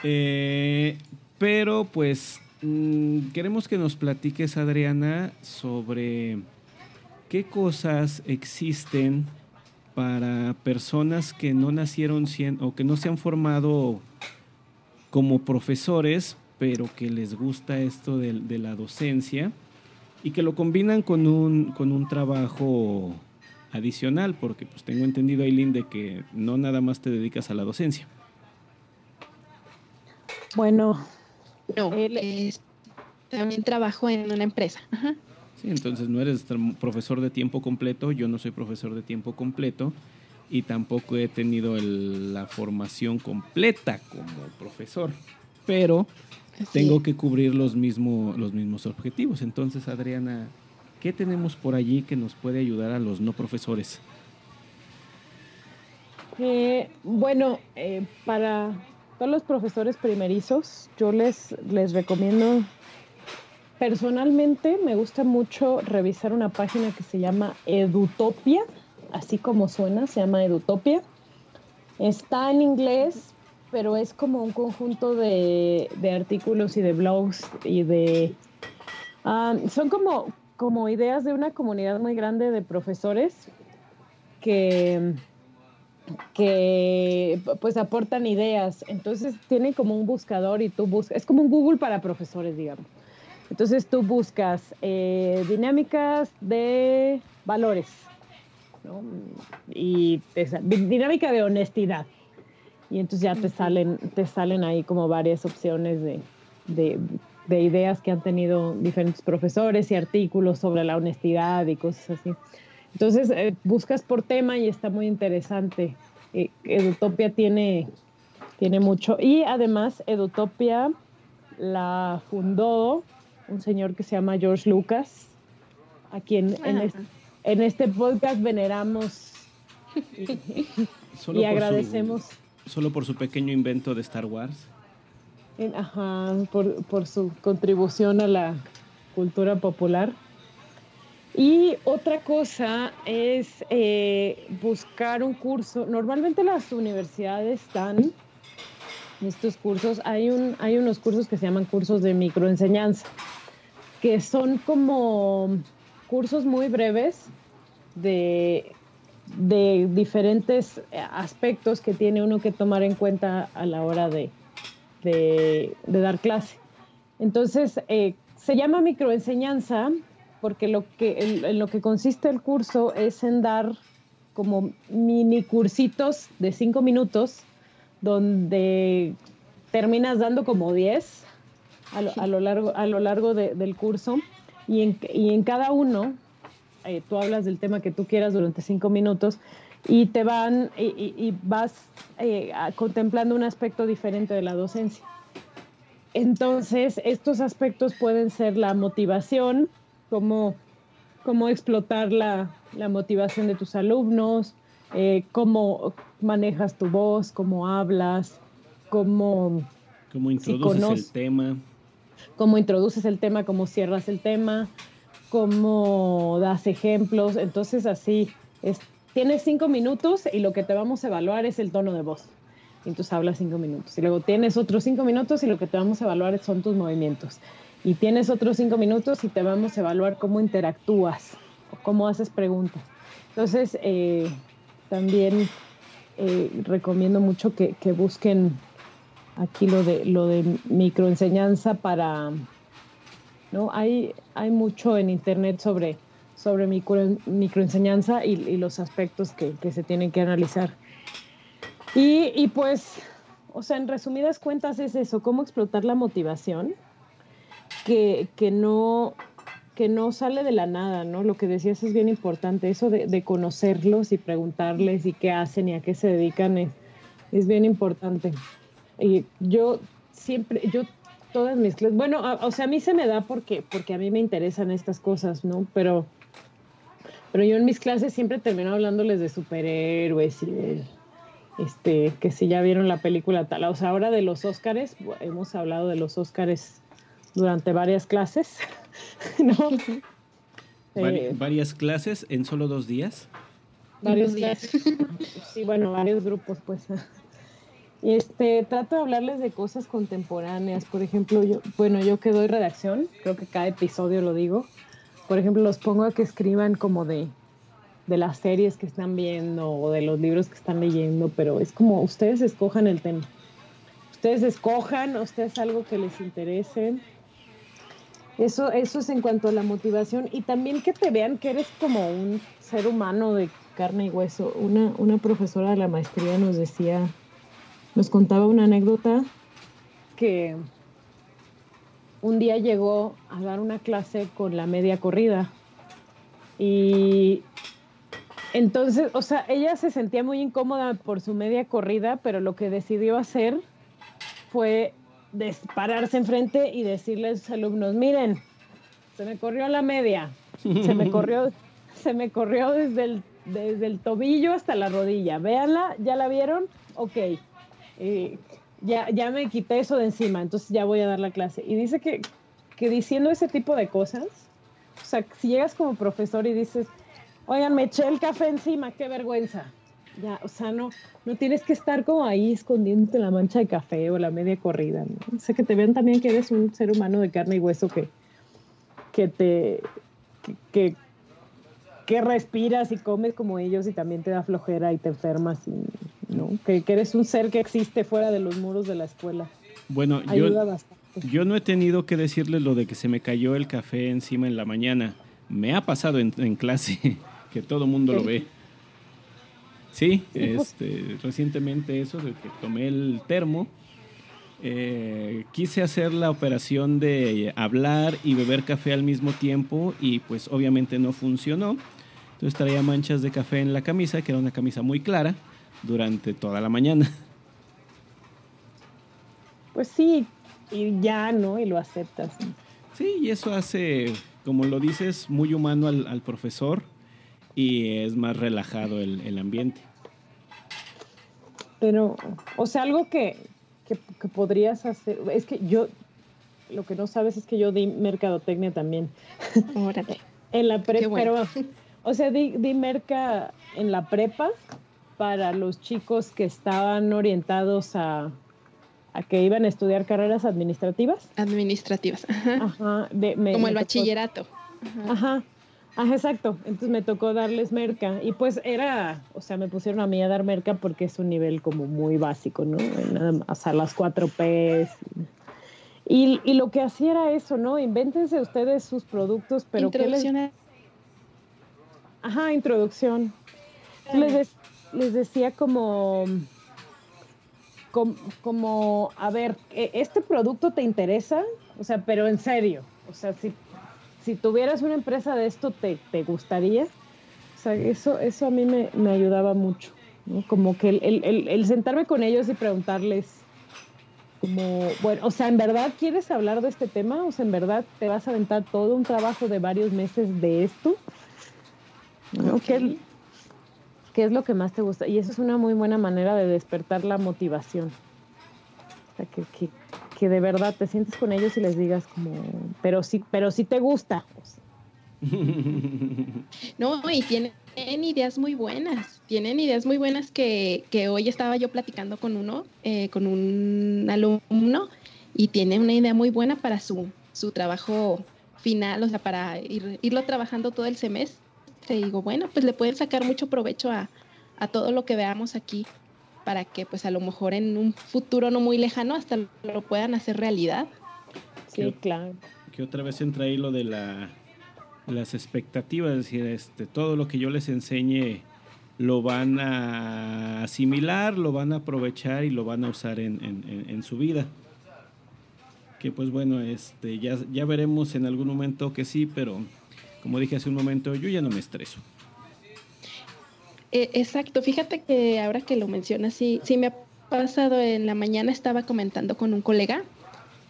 Eh, pero pues mm, queremos que nos platiques, Adriana, sobre ¿qué cosas existen para personas que no nacieron o que no se han formado como profesores, pero que les gusta esto de, la docencia y que lo combinan con un, con un trabajo adicional, porque pues tengo entendido, Aileen, de que no nada más te dedicas a la docencia. Bueno, no, también trabajo en una empresa. Ajá. Sí, entonces no eres profesor de tiempo completo, yo no soy profesor de tiempo completo y tampoco he tenido la formación completa como profesor, pero tengo que cubrir los, los mismos objetivos. Entonces, Adriana, ¿qué tenemos por allí que nos puede ayudar a los no profesores? Eh, bueno, eh, para todos los profesores primerizos, yo les, les recomiendo Personalmente me gusta mucho revisar una página que se llama Edutopia, así como suena, se llama Edutopia. Está en inglés, pero es como un conjunto de, artículos y de blogs y de... Ah, son como, como ideas de una comunidad muy grande de profesores que, que pues aportan ideas. Entonces tiene como un buscador y tú buscas, es como un Google para profesores, digamos. Entonces tú buscas eh, dinámicas de valores y dinámica de honestidad. Y entonces ya te salen, te salen ahí como varias opciones de, ideas que han tenido diferentes profesores y artículos sobre la honestidad y cosas así. Entonces eh, buscas por tema y está muy interesante. Eh, Edutopia tiene, tiene mucho. Y además Edutopia la fundó un señor que se llama George Lucas, a quien en, ah. este, podcast veneramos y, agradecemos. Solo por su pequeño invento de Star Wars. ajá, por, su contribución a la cultura popular. Y otra cosa es eh, buscar un curso. Normalmente las universidades dan estos cursos. Hay, un, hay unos cursos que se llaman cursos de microenseñanza que son como cursos muy breves de, diferentes aspectos que tiene uno que tomar en cuenta a la hora de, dar clase. Entonces, eh, se llama microenseñanza porque lo que, en lo que consiste el curso es en dar como mini cursitos de cinco minutos donde terminas dando como 10 a lo, largo, a lo largo del curso y en, y en cada uno eh, tú hablas del tema que tú quieras durante cinco minutos y te van y, vas eh, contemplando un aspecto diferente de la docencia. Entonces, estos aspectos pueden ser la motivación, cómo, cómo explotar la, la motivación de tus alumnos, eh, cómo manejas tu voz, cómo hablas, cómo, cómo introduces el tema. Cómo introduces el tema, cómo cierras el tema, cómo das ejemplos. Entonces así, es, tienes cinco minutos y lo que te vamos a evaluar es el tono de voz. Entonces hablas cinco minutos. Y luego tienes otros cinco minutos y lo que te vamos a evaluar son tus movimientos. Y tienes otros cinco minutos y te vamos a evaluar cómo interactúas cómo haces preguntas. Entonces, eh, también eh, recomiendo mucho que, busquen aquí lo de lo de microenseñanza para no hay hay mucho en internet sobre sobre micro, microenseñanza y, los aspectos que, se tienen que analizar y, y, pues o sea en resumidas cuentas es eso cómo explotar la motivación que, que no que no sale de la nada, ¿no? Lo que decías es bien importante, eso de, conocerlos y preguntarles y qué hacen y a qué se dedican es, bien importante. Y yo siempre, yo todas mis clases, bueno, o sea, a mí se me da porque, porque a mí me interesan estas cosas, ¿no? Pero, pero yo en mis clases siempre termino hablándoles de superhéroes y de, este, que si ya vieron la película tal, o sea, ahora de los Óscares, hemos hablado de los Óscares durante varias clases. ¿no? Eh, ¿Varias clases en solo dos días? Varios días. sí, bueno, varios grupos, pues. Este, trato de hablarles de cosas contemporáneas. Por ejemplo, yo, bueno, yo que doy redacción, creo que cada episodio lo digo. Por ejemplo, los pongo a que escriban como de, de las series que están viendo o de los libros que están leyendo, pero es como ustedes escojan el tema. Ustedes escojan, ustedes algo que les interese eso, eso es en cuanto a la motivación y también que te vean que eres como un ser humano de carne y hueso. Una, una profesora de la maestría nos decía, nos contaba una anécdota que un día llegó a dar una clase con la media corrida y entonces, o sea, ella se sentía muy incómoda por su media corrida, pero lo que decidió hacer fue pararse enfrente y decirle a sus alumnos, miren, se me corrió la media, se me corrió, se me corrió desde el, desde el tobillo hasta la rodilla, véanla, ¿ya la vieron? Ok, ya, ya me quité eso de encima, entonces ya voy a dar la clase. Y dice que, que diciendo ese tipo de cosas, o sea, si llegas como profesor y dices, oigan, me eché el café encima, qué vergüenza ya, o sea, no, no tienes que estar como ahí escondiéndote la mancha de café o la media corrida, ¿no? O sea, que te vean también que eres un ser humano de carne y hueso que, que te, que, que, respiras y comes como ellos y también te da flojera y te enfermas, ¿no? Que, eres un ser que existe fuera de los muros de la escuela. Bueno, yo, yo no he tenido que decirle lo de que se me cayó el café encima en la mañana. Me ha pasado en, en clase, que todo mundo lo ve. Sí, este, recientemente eso, de que tomé el termo. Eh, quise hacer la operación de hablar y beber café al mismo tiempo y pues obviamente no funcionó. Entonces traía manchas de café en la camisa, que era una camisa muy clara, durante toda la mañana. Pues sí, y ya, ¿no? Y lo aceptas. Sí, y eso hace, como lo dices, muy humano al, profesor y es más relajado el ambiente. Pero, o sea, algo que, podrías hacer, es que yo, lo que no sabes es que yo di mercadotecnia también. Órale. en la prepa, pero, o sea, di, di merca en la prepa para los chicos que estaban orientados a, a que iban a estudiar carreras administrativas. Administrativas, ajá. Como el bachillerato. ajá. Ah, exacto. Entonces me tocó darles merca. Y pues era, o sea, me pusieron a mí a dar merca porque es un nivel como muy básico, ¿no? Nada más a las cuatro P's. Y, y, lo que hacía era eso, ¿no? Invéntense ustedes sus productos, pero Introducción. Ajá, introducción. les, les decía como, como, a ver, ¿e-, ¿este producto te interesa? O sea, pero en serio, o sea, si, si tuvieras una empresa de esto, ¿te, te gustaría? O sea, eso, eso a mí me, me ayudaba mucho. Como que el, el, el, sentarme con ellos y preguntarles, como, bueno, o sea, ¿en verdad quieres hablar de este tema? O sea, ¿en verdad te vas a aventar todo un trabajo de varios meses de esto? ¿No? ¿Qué, ¿Qué es lo que más te gusta? Y eso es una muy buena manera de despertar la motivación. O sea, que, que, que de verdad te sientes con ellos y les digas como, pero sí, pero sí te gusta. No, y tienen ideas muy buenas, tienen ideas muy buenas que, que hoy estaba yo platicando con uno, eh, con un alumno, y tiene una idea muy buena para su, su trabajo final, o sea, para ir, irlo trabajando todo el semestre. Digo, bueno, pues le pueden sacar mucho provecho a, a todo lo que veamos aquí para que pues a lo mejor en un futuro no muy lejano hasta lo puedan hacer realidad. Sí, claro. Que otra vez entra ahí lo de la, las expectativas, es decir, este, todo lo que yo les enseñe lo van a asimilar, lo van a aprovechar y lo van a usar en, en, en su vida. Que pues bueno, este, ya, ya veremos en algún momento que sí, pero como dije hace un momento, yo ya no me estreso. Eh, exacto, fíjate que ahora que lo mencionas, sí, sí me ha pasado en la mañana, estaba comentando con un colega,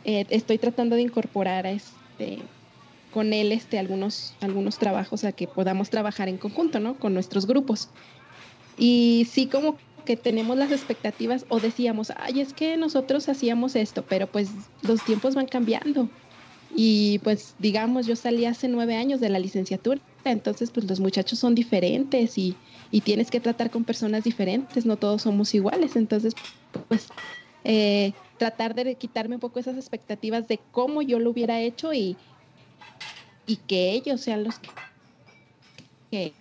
eh, estoy tratando de incorporar este, con él este, algunos, algunos trabajos a que podamos trabajar en conjunto, ¿no? Con nuestros grupos. Y sí como que tenemos las expectativas o decíamos, ay, es que nosotros hacíamos esto, pero pues los tiempos van cambiando. Y pues digamos, yo salí hace nueve años de la licenciatura, entonces pues los muchachos son diferentes y, y tienes que tratar con personas diferentes, no todos somos iguales, entonces pues eh, tratar de quitarme un poco esas expectativas de cómo yo lo hubiera hecho y, y que ellos sean los que, que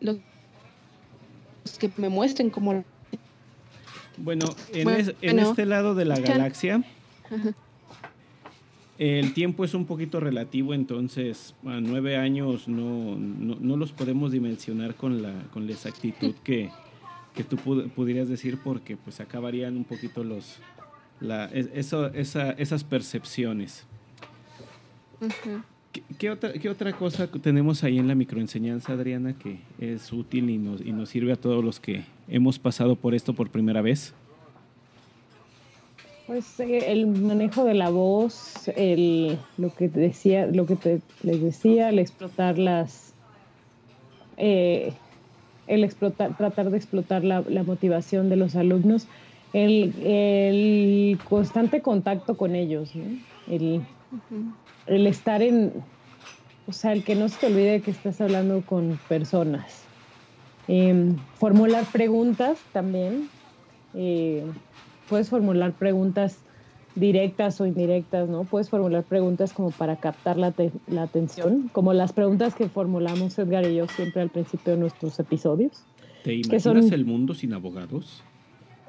los, que me muestren cómo bueno, en, bueno, es, en este lado de la galaxia, Ajá. el tiempo es un poquito relativo, entonces a nueve años no, no, no los podemos dimensionar con la, con la exactitud que, que tú pudieras decir, porque pues acabarían un poquito los la, eso, esa, esas percepciones. ¿Qué, ¿Qué, otra, ¿Qué otra cosa tenemos ahí en la microenseñanza, Adriana, que es útil y nos, y nos sirve a todos los que hemos pasado por esto por primera vez? Pues eh, el manejo de la voz, el, lo que te decía, lo que te, les decía, el explotar las, eh, el explotar, tratar de explotar la, la motivación de los alumnos, el, el, constante contacto con ellos, ¿no? el, uh -huh el estar en, o sea, el que no se te olvide que estás hablando con personas. Eh, formular preguntas también. Eh, puedes formular preguntas directas o indirectas, ¿no? Puedes formular preguntas como para captar la, la atención, como las preguntas que formulamos Edgar y yo siempre al principio de nuestros episodios. ¿Te imaginas son... el mundo sin abogados?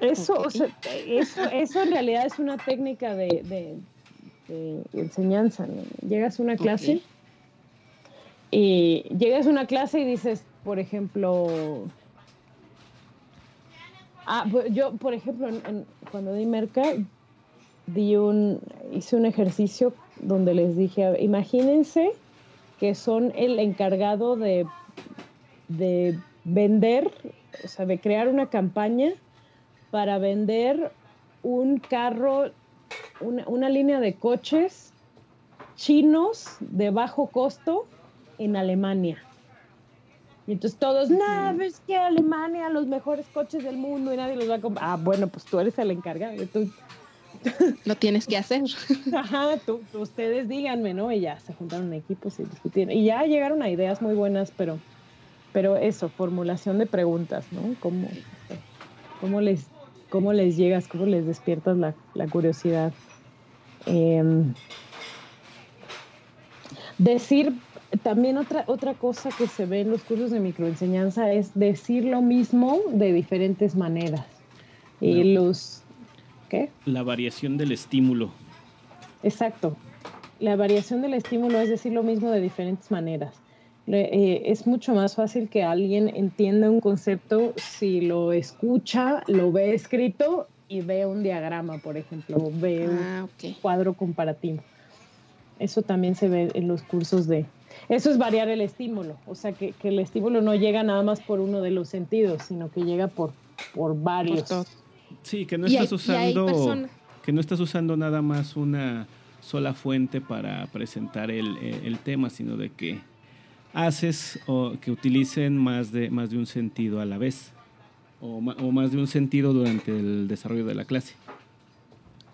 Eso, okay. o sea, eso, eso en realidad es una técnica de, de de enseñanza. ¿no? Llegas a una clase okay. y llegas a una clase y dices, por ejemplo, ah, yo, por ejemplo, en, cuando di Merca, di un, hice un ejercicio donde les dije, imagínense que son el encargado de, de vender, o sea, de crear una campaña para vender un carro una, una, línea de coches chinos de bajo costo en Alemania. Y entonces todos, no, es que Alemania, los mejores coches del mundo y nadie los va a comprar. Ah, bueno, pues tú eres el encargado. Tú... Lo tienes que hacer. Ajá, tú, tú, ustedes díganme, ¿no? Y ya se juntaron equipos y discutieron. Y ya llegaron a ideas muy buenas, pero, pero eso, formulación de preguntas, ¿no? ¿Cómo, cómo les cómo les llegas, cómo les despiertas la, la curiosidad. Eh, decir, también otra, otra cosa que se ve en los cursos de microenseñanza es decir lo mismo de diferentes maneras. Y no. los... ¿Qué? La variación del estímulo. Exacto. La variación del estímulo es decir lo mismo de diferentes maneras. Eh, es mucho más fácil que alguien entienda un concepto si lo escucha, lo ve escrito y ve un diagrama, por ejemplo, ve un Ah, cuadro comparativo. Eso también se ve en los cursos de... Eso es variar el estímulo, o sea, que, que el estímulo no llega nada más por uno de los sentidos, sino que llega por, por varios. Por. Sí, que no estás hay usando que no estás usando nada más una sola fuente para presentar el, el- el tema, sino de que haces o que utilicen más de más de un sentido a la vez o, o más de un sentido durante el desarrollo de la clase.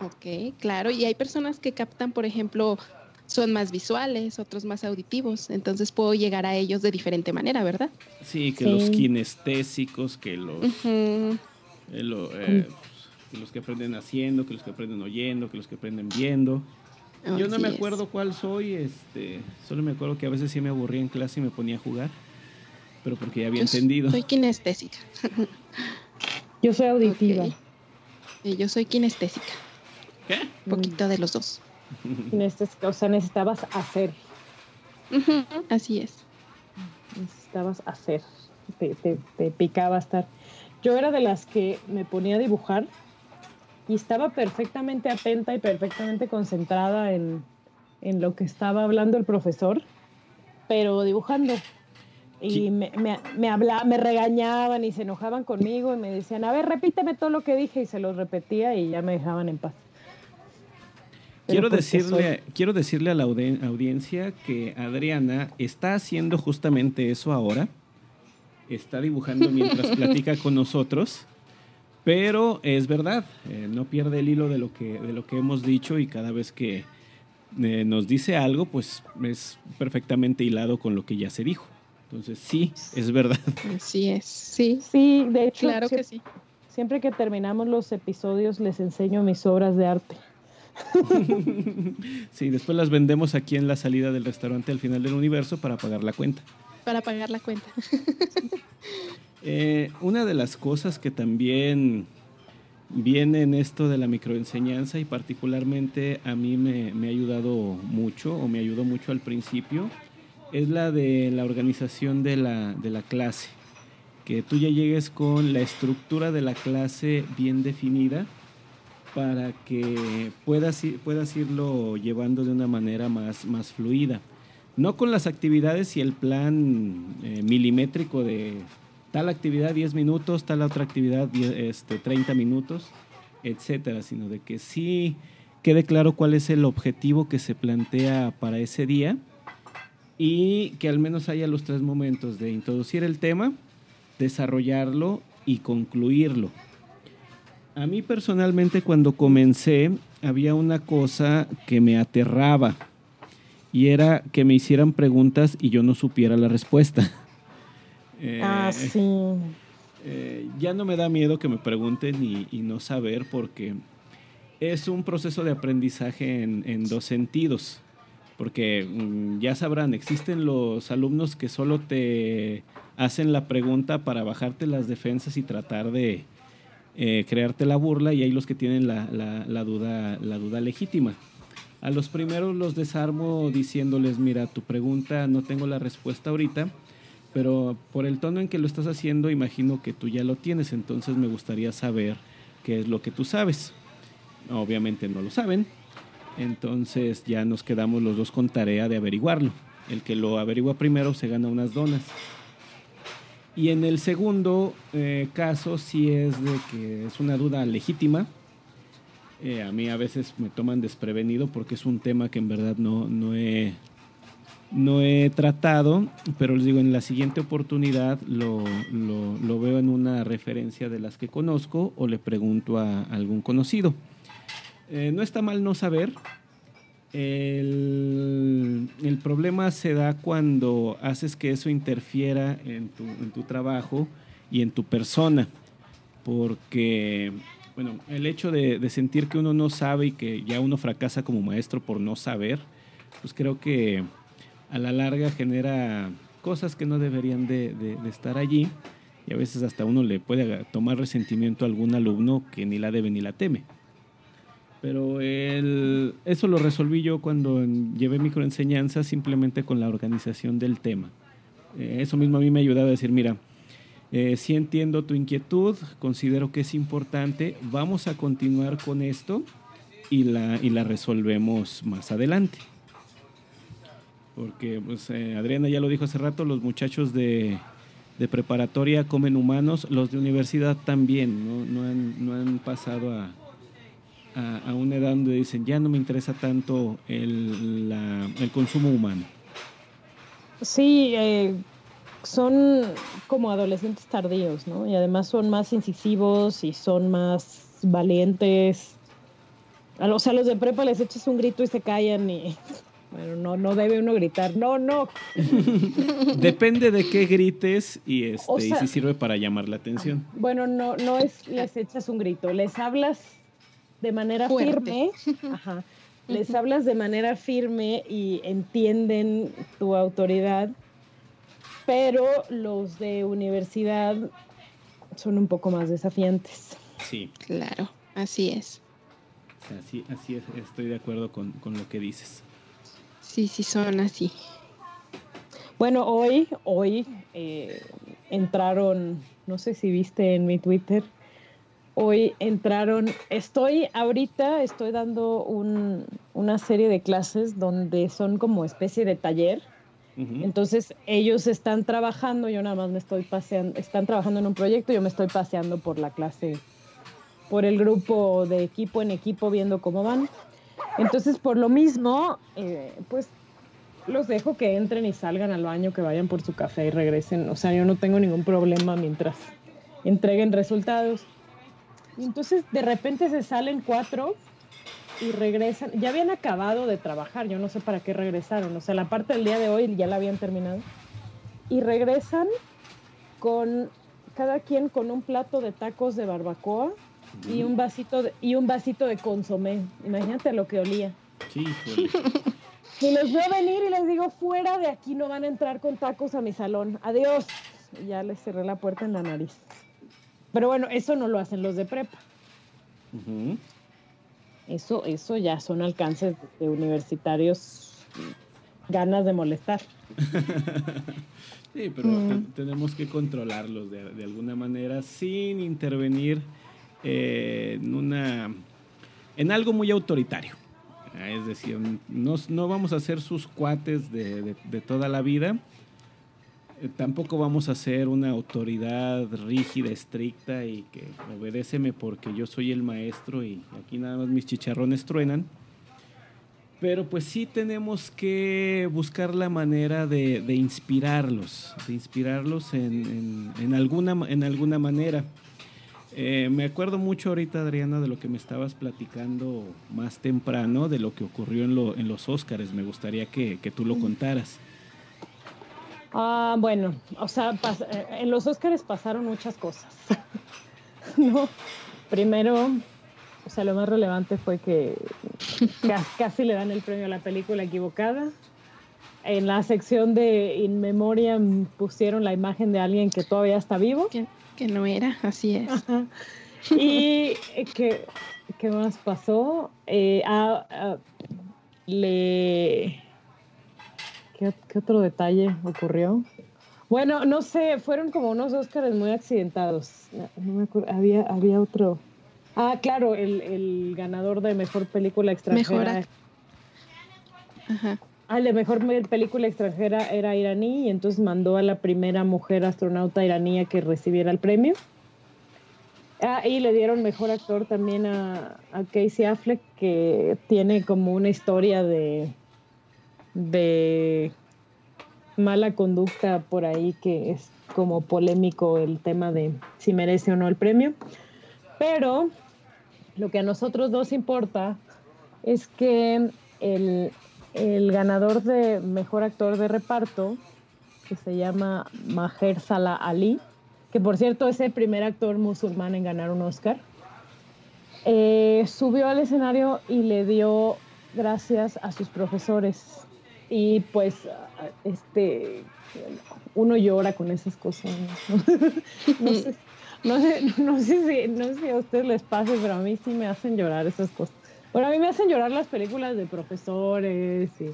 Ok, claro. Y hay personas que captan, por ejemplo, son más visuales, otros más auditivos. Entonces puedo llegar a ellos de diferente manera, ¿verdad? Sí, que Sí. los kinestésicos, que los eh, lo- eh, que los que aprenden haciendo, que los que aprenden oyendo, que los que aprenden viendo. Yo no me es. acuerdo cuál soy, este, solo me acuerdo que a veces sí me aburría en clase y me ponía a jugar, pero porque ya había Yo entendido. Soy kinestésica. Yo soy auditiva. Ok. Y yo soy kinestésica. ¿Qué? Mm. Poquito de los dos. O sea, necesitabas hacer, Así es. necesitabas hacer, te, te, te picaba estar. Yo era de las que me ponía a dibujar y estaba perfectamente atenta y perfectamente concentrada en, en lo que estaba hablando el profesor, pero dibujando. Y Sí. me, me, me, habla- me regañaban y se enojaban conmigo y me decían, a ver, repíteme todo lo que dije y se lo repetía y ya me dejaban en paz. Quiero decirle, quiero decirle a la audiencia que Adriana está haciendo justamente eso ahora. Está dibujando mientras platica con nosotros. Pero es verdad, eh, no pierde el hilo de lo que, de lo que hemos dicho y cada vez que eh, nos dice algo, pues es perfectamente hilado con lo que ya se dijo. Entonces sí, es verdad. Así es. Sí, Sí, de hecho, claro sie- que sí. siempre que terminamos los episodios les enseño mis obras de arte. Sí, después las vendemos aquí en la salida del restaurante al final del universo para pagar la cuenta. Para pagar la cuenta. Eh, una de las cosas que también viene en esto de la microenseñanza y particularmente a mí me, me ha ayudado mucho o me ayudó mucho al principio es la de la organización de la, de la clase. Que tú ya llegues con la estructura de la clase bien definida para que puedas, puedas irlo llevando de una manera más, más fluida. No con las actividades y el plan eh, milimétrico de tal actividad 10 minutos, tal otra actividad 10, este, 30 minutos, etcétera, sino de que sí quede claro cuál es el objetivo que se plantea para ese día y que al menos haya los tres momentos de introducir el tema, desarrollarlo y concluirlo. A mí personalmente cuando comencé había una cosa que me aterraba y era que me hicieran preguntas y yo no supiera la respuesta. Eh, ah, sí. eh, ya no me da miedo que me pregunten y, y no saber porque es un proceso de aprendizaje en, en dos sentidos. Porque mm, ya sabrán, existen los alumnos que solo te hacen la pregunta para bajarte las defensas y tratar de eh, crearte la burla y hay los que tienen la, la- la duda, la duda legítima. A los primeros los desarmo diciéndoles, mira, tu pregunta no tengo la respuesta ahorita, pero por el tono en que lo estás haciendo imagino que tú ya lo tienes, entonces me gustaría saber qué es lo que tú sabes. Obviamente no lo saben, entonces ya nos quedamos los dos con tarea de averiguarlo. El que lo averigua primero se gana unas donas. Y en el segundo eh, caso sí es de que es una duda legítima. Eh, a mí a veces me toman desprevenido porque es un tema que en verdad no, no, he, no he tratado, pero les digo, en la siguiente oportunidad lo, lo- veo en una referencia de las que conozco o le pregunto a algún conocido. Eh, no está mal no saber. El, problema se da cuando haces que eso interfiera en tu, trabajo y en tu persona. Porque, bueno, el hecho de, sentir que uno no sabe y que ya uno fracasa como maestro por no saber, pues creo que a la larga genera cosas que no deberían de, de- de estar allí y a veces hasta uno le puede tomar resentimiento a algún alumno que ni la debe ni la teme. Pero el- eso lo resolví yo cuando llevé microenseñanza simplemente con la organización del tema. Eh, eso mismo a mí me ha ayudado a decir, mira, eh, sí entiendo tu inquietud, considero que es importante, vamos a continuar con esto y la, y la resolvemos más adelante. Porque pues, eh, Adriana ya lo dijo hace rato, los muchachos de, de preparatoria comen humanos, los de universidad también, no, no, han, no han, pasado a, a, a, una edad donde dicen, ya no me interesa tanto el, la, el consumo humano. Sí, eh, son como adolescentes tardíos, ¿no? Y además son más incisivos y son más valientes. O sea, los de prepa les echas un grito y se callan y... Bueno, no, no debe uno gritar, no, no. Depende de qué grites y, este, o sea, y si sirve para llamar la atención. Bueno, no, no es les echas un grito, les hablas de manera Fuerte. firme, ajá, les hablas de manera firme y entienden tu autoridad, pero los de universidad son un poco más desafiantes. Sí. Claro, así es. Así, así es, estoy de acuerdo con, con lo que dices. Sí, sí, son así. Bueno, hoy, hoy eh, entraron, no sé si viste en mi Twitter, hoy entraron, estoy ahorita, estoy dando un, una serie de clases donde son como especie de taller. Uh -huh. Entonces ellos están trabajando, yo nada más me estoy paseando, están trabajando en un proyecto, yo me estoy paseando por la clase, por el grupo de equipo en equipo, viendo cómo van. Entonces, por lo mismo, eh, pues los dejo que entren y salgan al baño, que vayan por su café y regresen. O sea, yo no tengo ningún problema mientras entreguen resultados. Y entonces, de repente se salen cuatro y regresan. Ya habían acabado de trabajar, yo no sé para qué regresaron. O sea, la parte del día de hoy ya la habían terminado. Y regresan con cada quien con un plato de tacos de barbacoa y un vasito de, y un vasito de consomé. Imagínate lo que olía. Sí, y les veo venir y les digo, fuera de aquí no van a entrar con tacos a mi salón. Adiós. Y ya les cerré la puerta en la nariz. Pero bueno, eso no lo hacen los de prepa. Uh -huh. Eso, eso ya son alcances de universitarios ganas de molestar. sí, pero mm. te tenemos que controlarlos de, de alguna manera sin intervenir eh, en una en algo muy autoritario. Es decir, no, no vamos a ser sus cuates de, de, de toda la vida. Eh, tampoco vamos a ser una autoridad rígida, estricta y que obedéceme porque yo soy el maestro y aquí nada más mis chicharrones truenan. Pero pues sí tenemos que buscar la manera de, de inspirarlos, de inspirarlos en, en, en, alguna, en alguna manera. Eh, me acuerdo mucho ahorita, Adriana, de lo que me estabas platicando más temprano, de lo que ocurrió en, lo, en los Óscares. Me gustaría que, que, tú lo contaras. Ah, bueno, o sea, en los Óscares pasaron muchas cosas. no, primero, o sea, lo más relevante fue que casi le dan el premio a la película equivocada. En la sección de In Memoriam pusieron la imagen de alguien que todavía está vivo. ¿Qué? Que no era, así es. Ajá. Y ¿qué, ¿qué, más pasó? Eh, ah, ah, le... ¿Qué, ¿Qué, otro detalle ocurrió? Bueno, no sé, fueron como unos Óscares muy accidentados. No me acuerdo, había, había otro. Ah, claro, el, el ganador de mejor película extranjera. Mejor. Ajá. Ah, la mejor película extranjera era iraní y entonces mandó a la primera mujer astronauta iraní a que recibiera el premio. Ah, y le dieron mejor actor también a, a, Casey Affleck, que tiene como una historia de, de mala conducta por ahí, que es como polémico el tema de si merece o no el premio. Pero lo que a nosotros nos importa es que el, el ganador de mejor actor de reparto, que se llama Maher Salah Ali, que por cierto es el primer actor musulmán en ganar un Oscar, eh, subió al escenario y le dio gracias a sus profesores. Y pues, este, uno llora con esas cosas. No, sé, no, sé, no, sé si, no sé si a ustedes les pase, pero a mí sí me hacen llorar esas cosas. Bueno, a mí me hacen llorar las películas de profesores y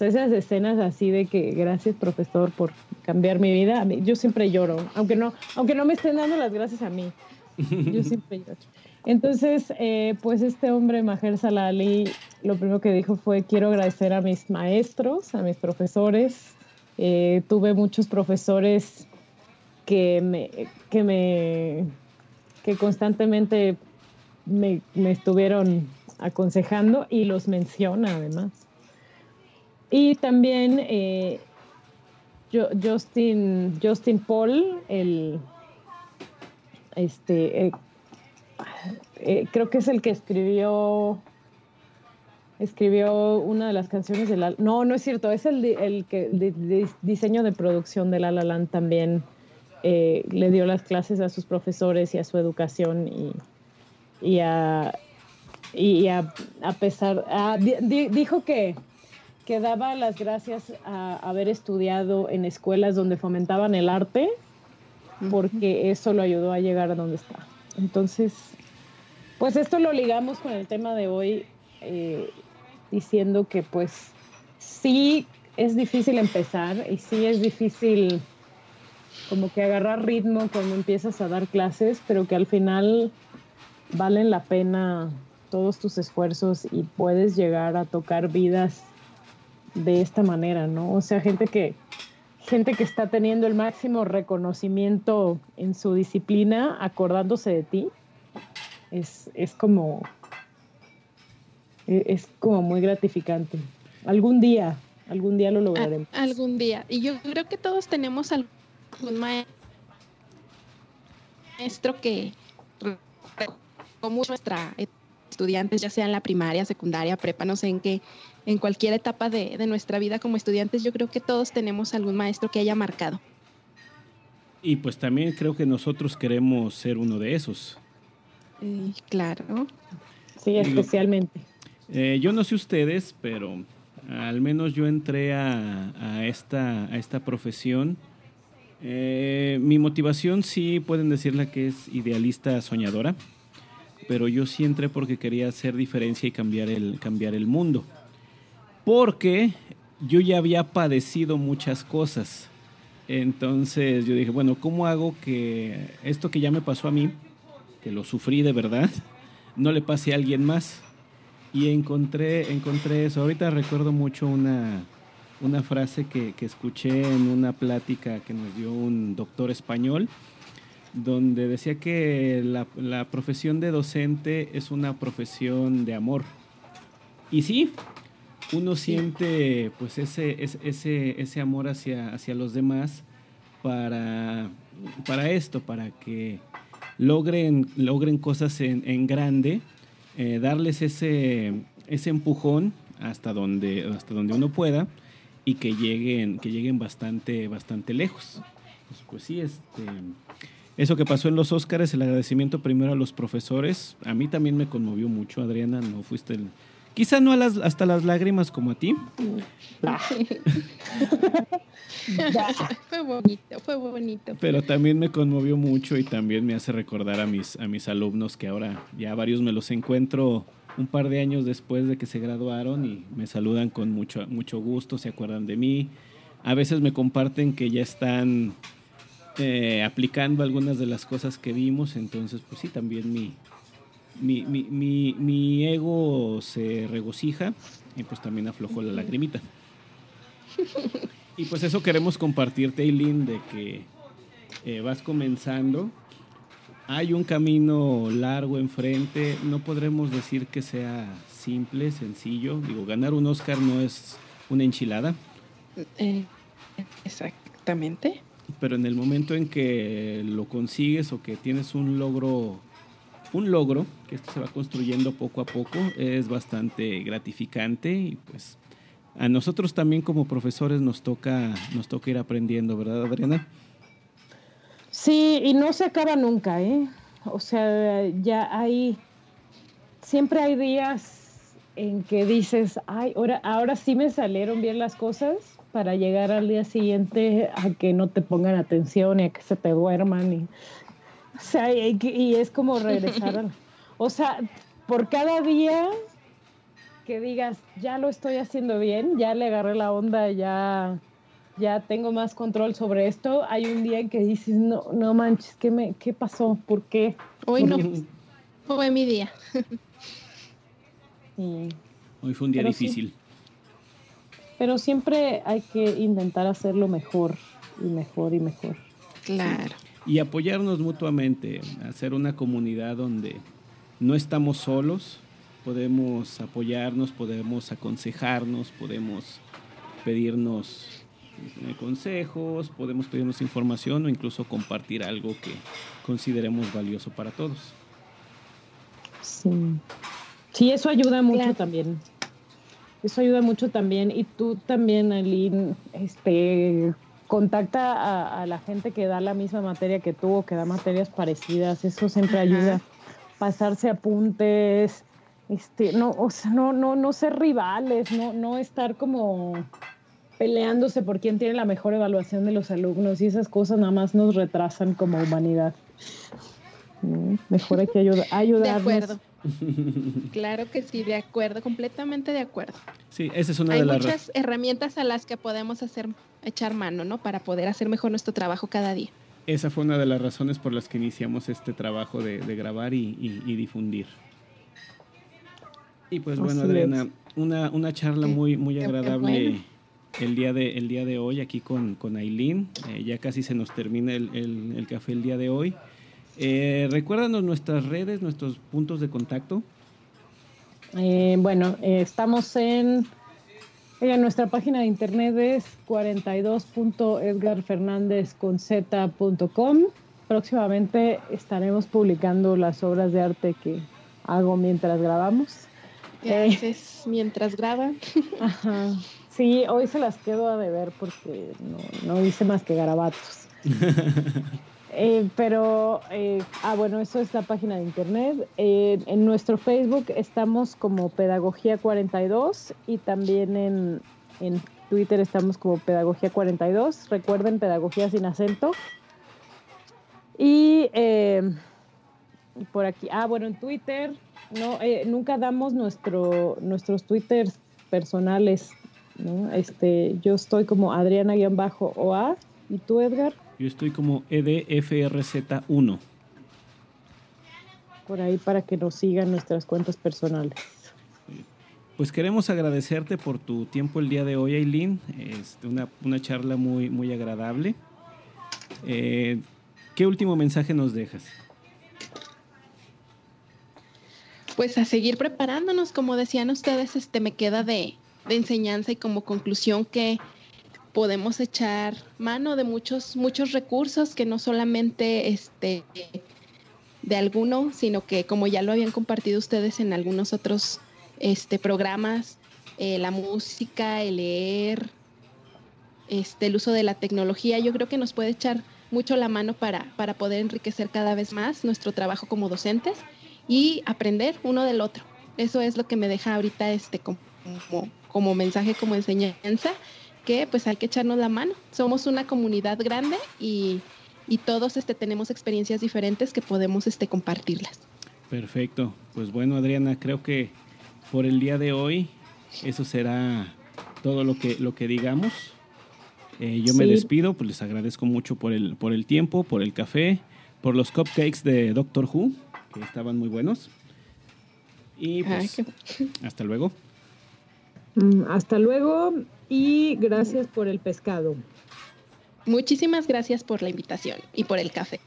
esas escenas así de que gracias profesor por cambiar mi vida, yo siempre lloro, aunque no, aunque no me estén dando las gracias a mí, yo siempre lloro. Entonces, eh, pues este hombre, Maher Salali, lo primero que dijo fue, quiero agradecer a mis maestros, a mis profesores. Eh, tuve muchos profesores que me, que me, que constantemente me, estuvieron aconsejando y los menciona además. Y también eh, Justin, Justin Paul, el, este, eh, creo que es el que escribió escribió una de las canciones de la no no es cierto es el, el que de, diseño de producción de La La Land también eh, le dio las clases a sus profesores y a su educación y, y a y a, pesar dijo que que daba las gracias a haber estudiado en escuelas donde fomentaban el arte porque eso lo ayudó a llegar a donde está entonces pues esto lo ligamos con el tema de hoy, eh, diciendo que pues sí es difícil empezar y sí es difícil como que agarrar ritmo cuando empiezas a dar clases, pero que al final valen la pena todos tus esfuerzos y puedes llegar a tocar vidas de esta manera, ¿no? O sea, gente que gente que está teniendo el máximo reconocimiento en su disciplina acordándose de ti es, es como e, es como muy gratificante. Algún día, algún día lo lograremos. algún día. Y yo creo que todos tenemos algún maestro que como nuestra estudiantes, ya sea en la primaria, secundaria, prepa, no sé en qué, en cualquier etapa de, de nuestra vida como estudiantes, yo creo que todos tenemos algún maestro que haya marcado. Y pues también creo que nosotros queremos ser uno de esos claro. Sí, especialmente. Eh, yo no sé ustedes, pero al menos yo entré a, esta, a esta profesión. Eh, mi motivación sí pueden decirla que es idealista soñadora, pero yo sí entré porque quería hacer diferencia y cambiar el, cambiar el mundo. Porque yo ya había padecido muchas cosas. Entonces yo dije, bueno, ¿cómo hago que esto que ya me pasó a mí, que lo sufrí de verdad, no le pase a alguien más. Y encontré, encontré eso. Ahorita recuerdo mucho una, una frase que, que escuché en una plática que nos dio un doctor español, donde decía que la, la profesión de docente es una profesión de amor. Y sí, uno siente pues ese, ese, ese amor hacia, hacia los demás para, para esto, para que logren, logren cosas en, en grande, eh, darles ese, ese empujón hasta donde, hasta donde uno pueda y que lleguen, que lleguen bastante, bastante lejos. Pues, pues sí, este, eso que pasó en los Óscares, el agradecimiento primero a los profesores, a mí también me conmovió mucho, Adriana, no fuiste el, Quizá no hasta las lágrimas como a ti. fue bonito, fue bonito. Pero también me conmovió mucho y también me hace recordar a mis, a mis alumnos que ahora ya varios me los encuentro un par de años después de que se graduaron y me saludan con mucho, mucho gusto, se acuerdan de mí. A veces me comparten que ya están eh, aplicando algunas de las cosas que vimos, entonces pues sí, también mi, mi, mi, mi, ego se regocija y pues también aflojó la lagrimita. Y pues eso queremos compartirte, Eileen, de que eh, vas comenzando. Hay un camino largo enfrente. No podremos decir que sea simple, sencillo. Digo, ganar un Oscar no es una enchilada. Eh, exactamente. Pero en el momento en que lo consigues o que tienes un logro un logro que esto se va construyendo poco a poco, es bastante gratificante y pues a nosotros también como profesores nos toca, nos toca ir aprendiendo, ¿verdad, Adriana? Sí, y no se acaba nunca, ¿eh? O sea, ya hay, siempre hay días en que dices, ay, ahora, ahora sí me salieron bien las cosas para llegar al día siguiente a que no te pongan atención y a que se te duerman y o sea, y, es como regresar. o sea, por cada día que digas, ya lo estoy haciendo bien, ya le agarré la onda, ya, ya tengo más control sobre esto. Hay un día en que dices, no, no manches, ¿qué, me, qué pasó? ¿Por qué? Hoy no, fue mi día. Hoy fue un día difícil. Pero siempre hay que intentar hacerlo mejor y mejor y mejor. Claro. Y apoyarnos mutuamente, hacer una comunidad donde no estamos solos, podemos apoyarnos, podemos aconsejarnos, podemos pedirnos eh, consejos, podemos pedirnos información o incluso compartir algo que consideremos valioso para todos. Sí, sí eso ayuda mucho también. Eso ayuda mucho también. Y tú también, Aline, este, contacta a, la gente que da la misma materia que tú o que da materias parecidas. Eso siempre ayuda. Pasarse apuntes, este, no, o sea, no, no, no ser rivales, no, no estar como peleándose por quién tiene la mejor evaluación de los alumnos y esas cosas nada más nos retrasan como humanidad. Mejor hay que ayudar, ayudarnos. De acuerdo. Claro que sí, de acuerdo, completamente de acuerdo. Sí, esa es una de las muchas herramientas a las que podemos hacer echar mano, ¿no? Para poder hacer mejor nuestro trabajo cada día. Esa fue una de las razones por las que iniciamos este trabajo de, grabar y, difundir. Y pues bueno, Adriana, una, una, charla muy, muy agradable el, día de, el día de hoy aquí con, con Aileen. Eh, ya casi se nos termina el, el café el día de hoy. Eh, recuérdanos nuestras redes, nuestros puntos de contacto. Eh, bueno, eh, estamos en, en, nuestra página de internet es 42.edgarfernandezconz.com. Próximamente estaremos publicando las obras de arte que hago mientras grabamos. ¿Qué mientras graban? Ajá. Sí, hoy se las quedo a deber porque no, no hice más que garabatos. Eh, pero, eh, ah, bueno, eso es la página de internet. Eh, en nuestro Facebook estamos como Pedagogía 42 y también en, en Twitter estamos como Pedagogía 42. Recuerden, Pedagogía sin acento. Y por aquí, ah, bueno, en Twitter, no, nunca damos nuestro, nuestros Twitters personales. ¿no? Este, yo estoy como Adriana-OA. ¿Y tú, Edgar? Yo estoy como EDFRZ1. Por ahí para que nos sigan nuestras cuentas personales. Pues queremos agradecerte por tu tiempo el día de hoy, Aileen. Este, una, una charla muy, muy agradable. Eh, ¿Qué último mensaje nos dejas? Pues a seguir preparándonos, como decían ustedes, este me queda de, de enseñanza y como conclusión que podemos echar mano de muchos, muchos recursos que no solamente este, de alguno, sino que como ya lo habían compartido ustedes en algunos otros este, programas, eh, la música, el leer, este, el uso de la tecnología, yo creo que nos puede echar mucho la mano para, para poder enriquecer cada vez más nuestro trabajo como docentes y aprender uno del otro. Eso es lo que me deja ahorita este como, como mensaje, como enseñanza que pues hay que echarnos la mano. Somos una comunidad grande y, todos este, tenemos experiencias diferentes que podemos este, compartirlas. Perfecto. Pues bueno, Adriana, creo que por el día de hoy eso será todo lo que, lo que digamos. Eh, yo me despido, pues les agradezco mucho por el, por el tiempo, por el café, por los cupcakes de Doctor Who, que estaban muy buenos. Y pues, hasta luego. Mm, hasta luego y gracias por el pescado. Muchísimas gracias por la invitación y por el café.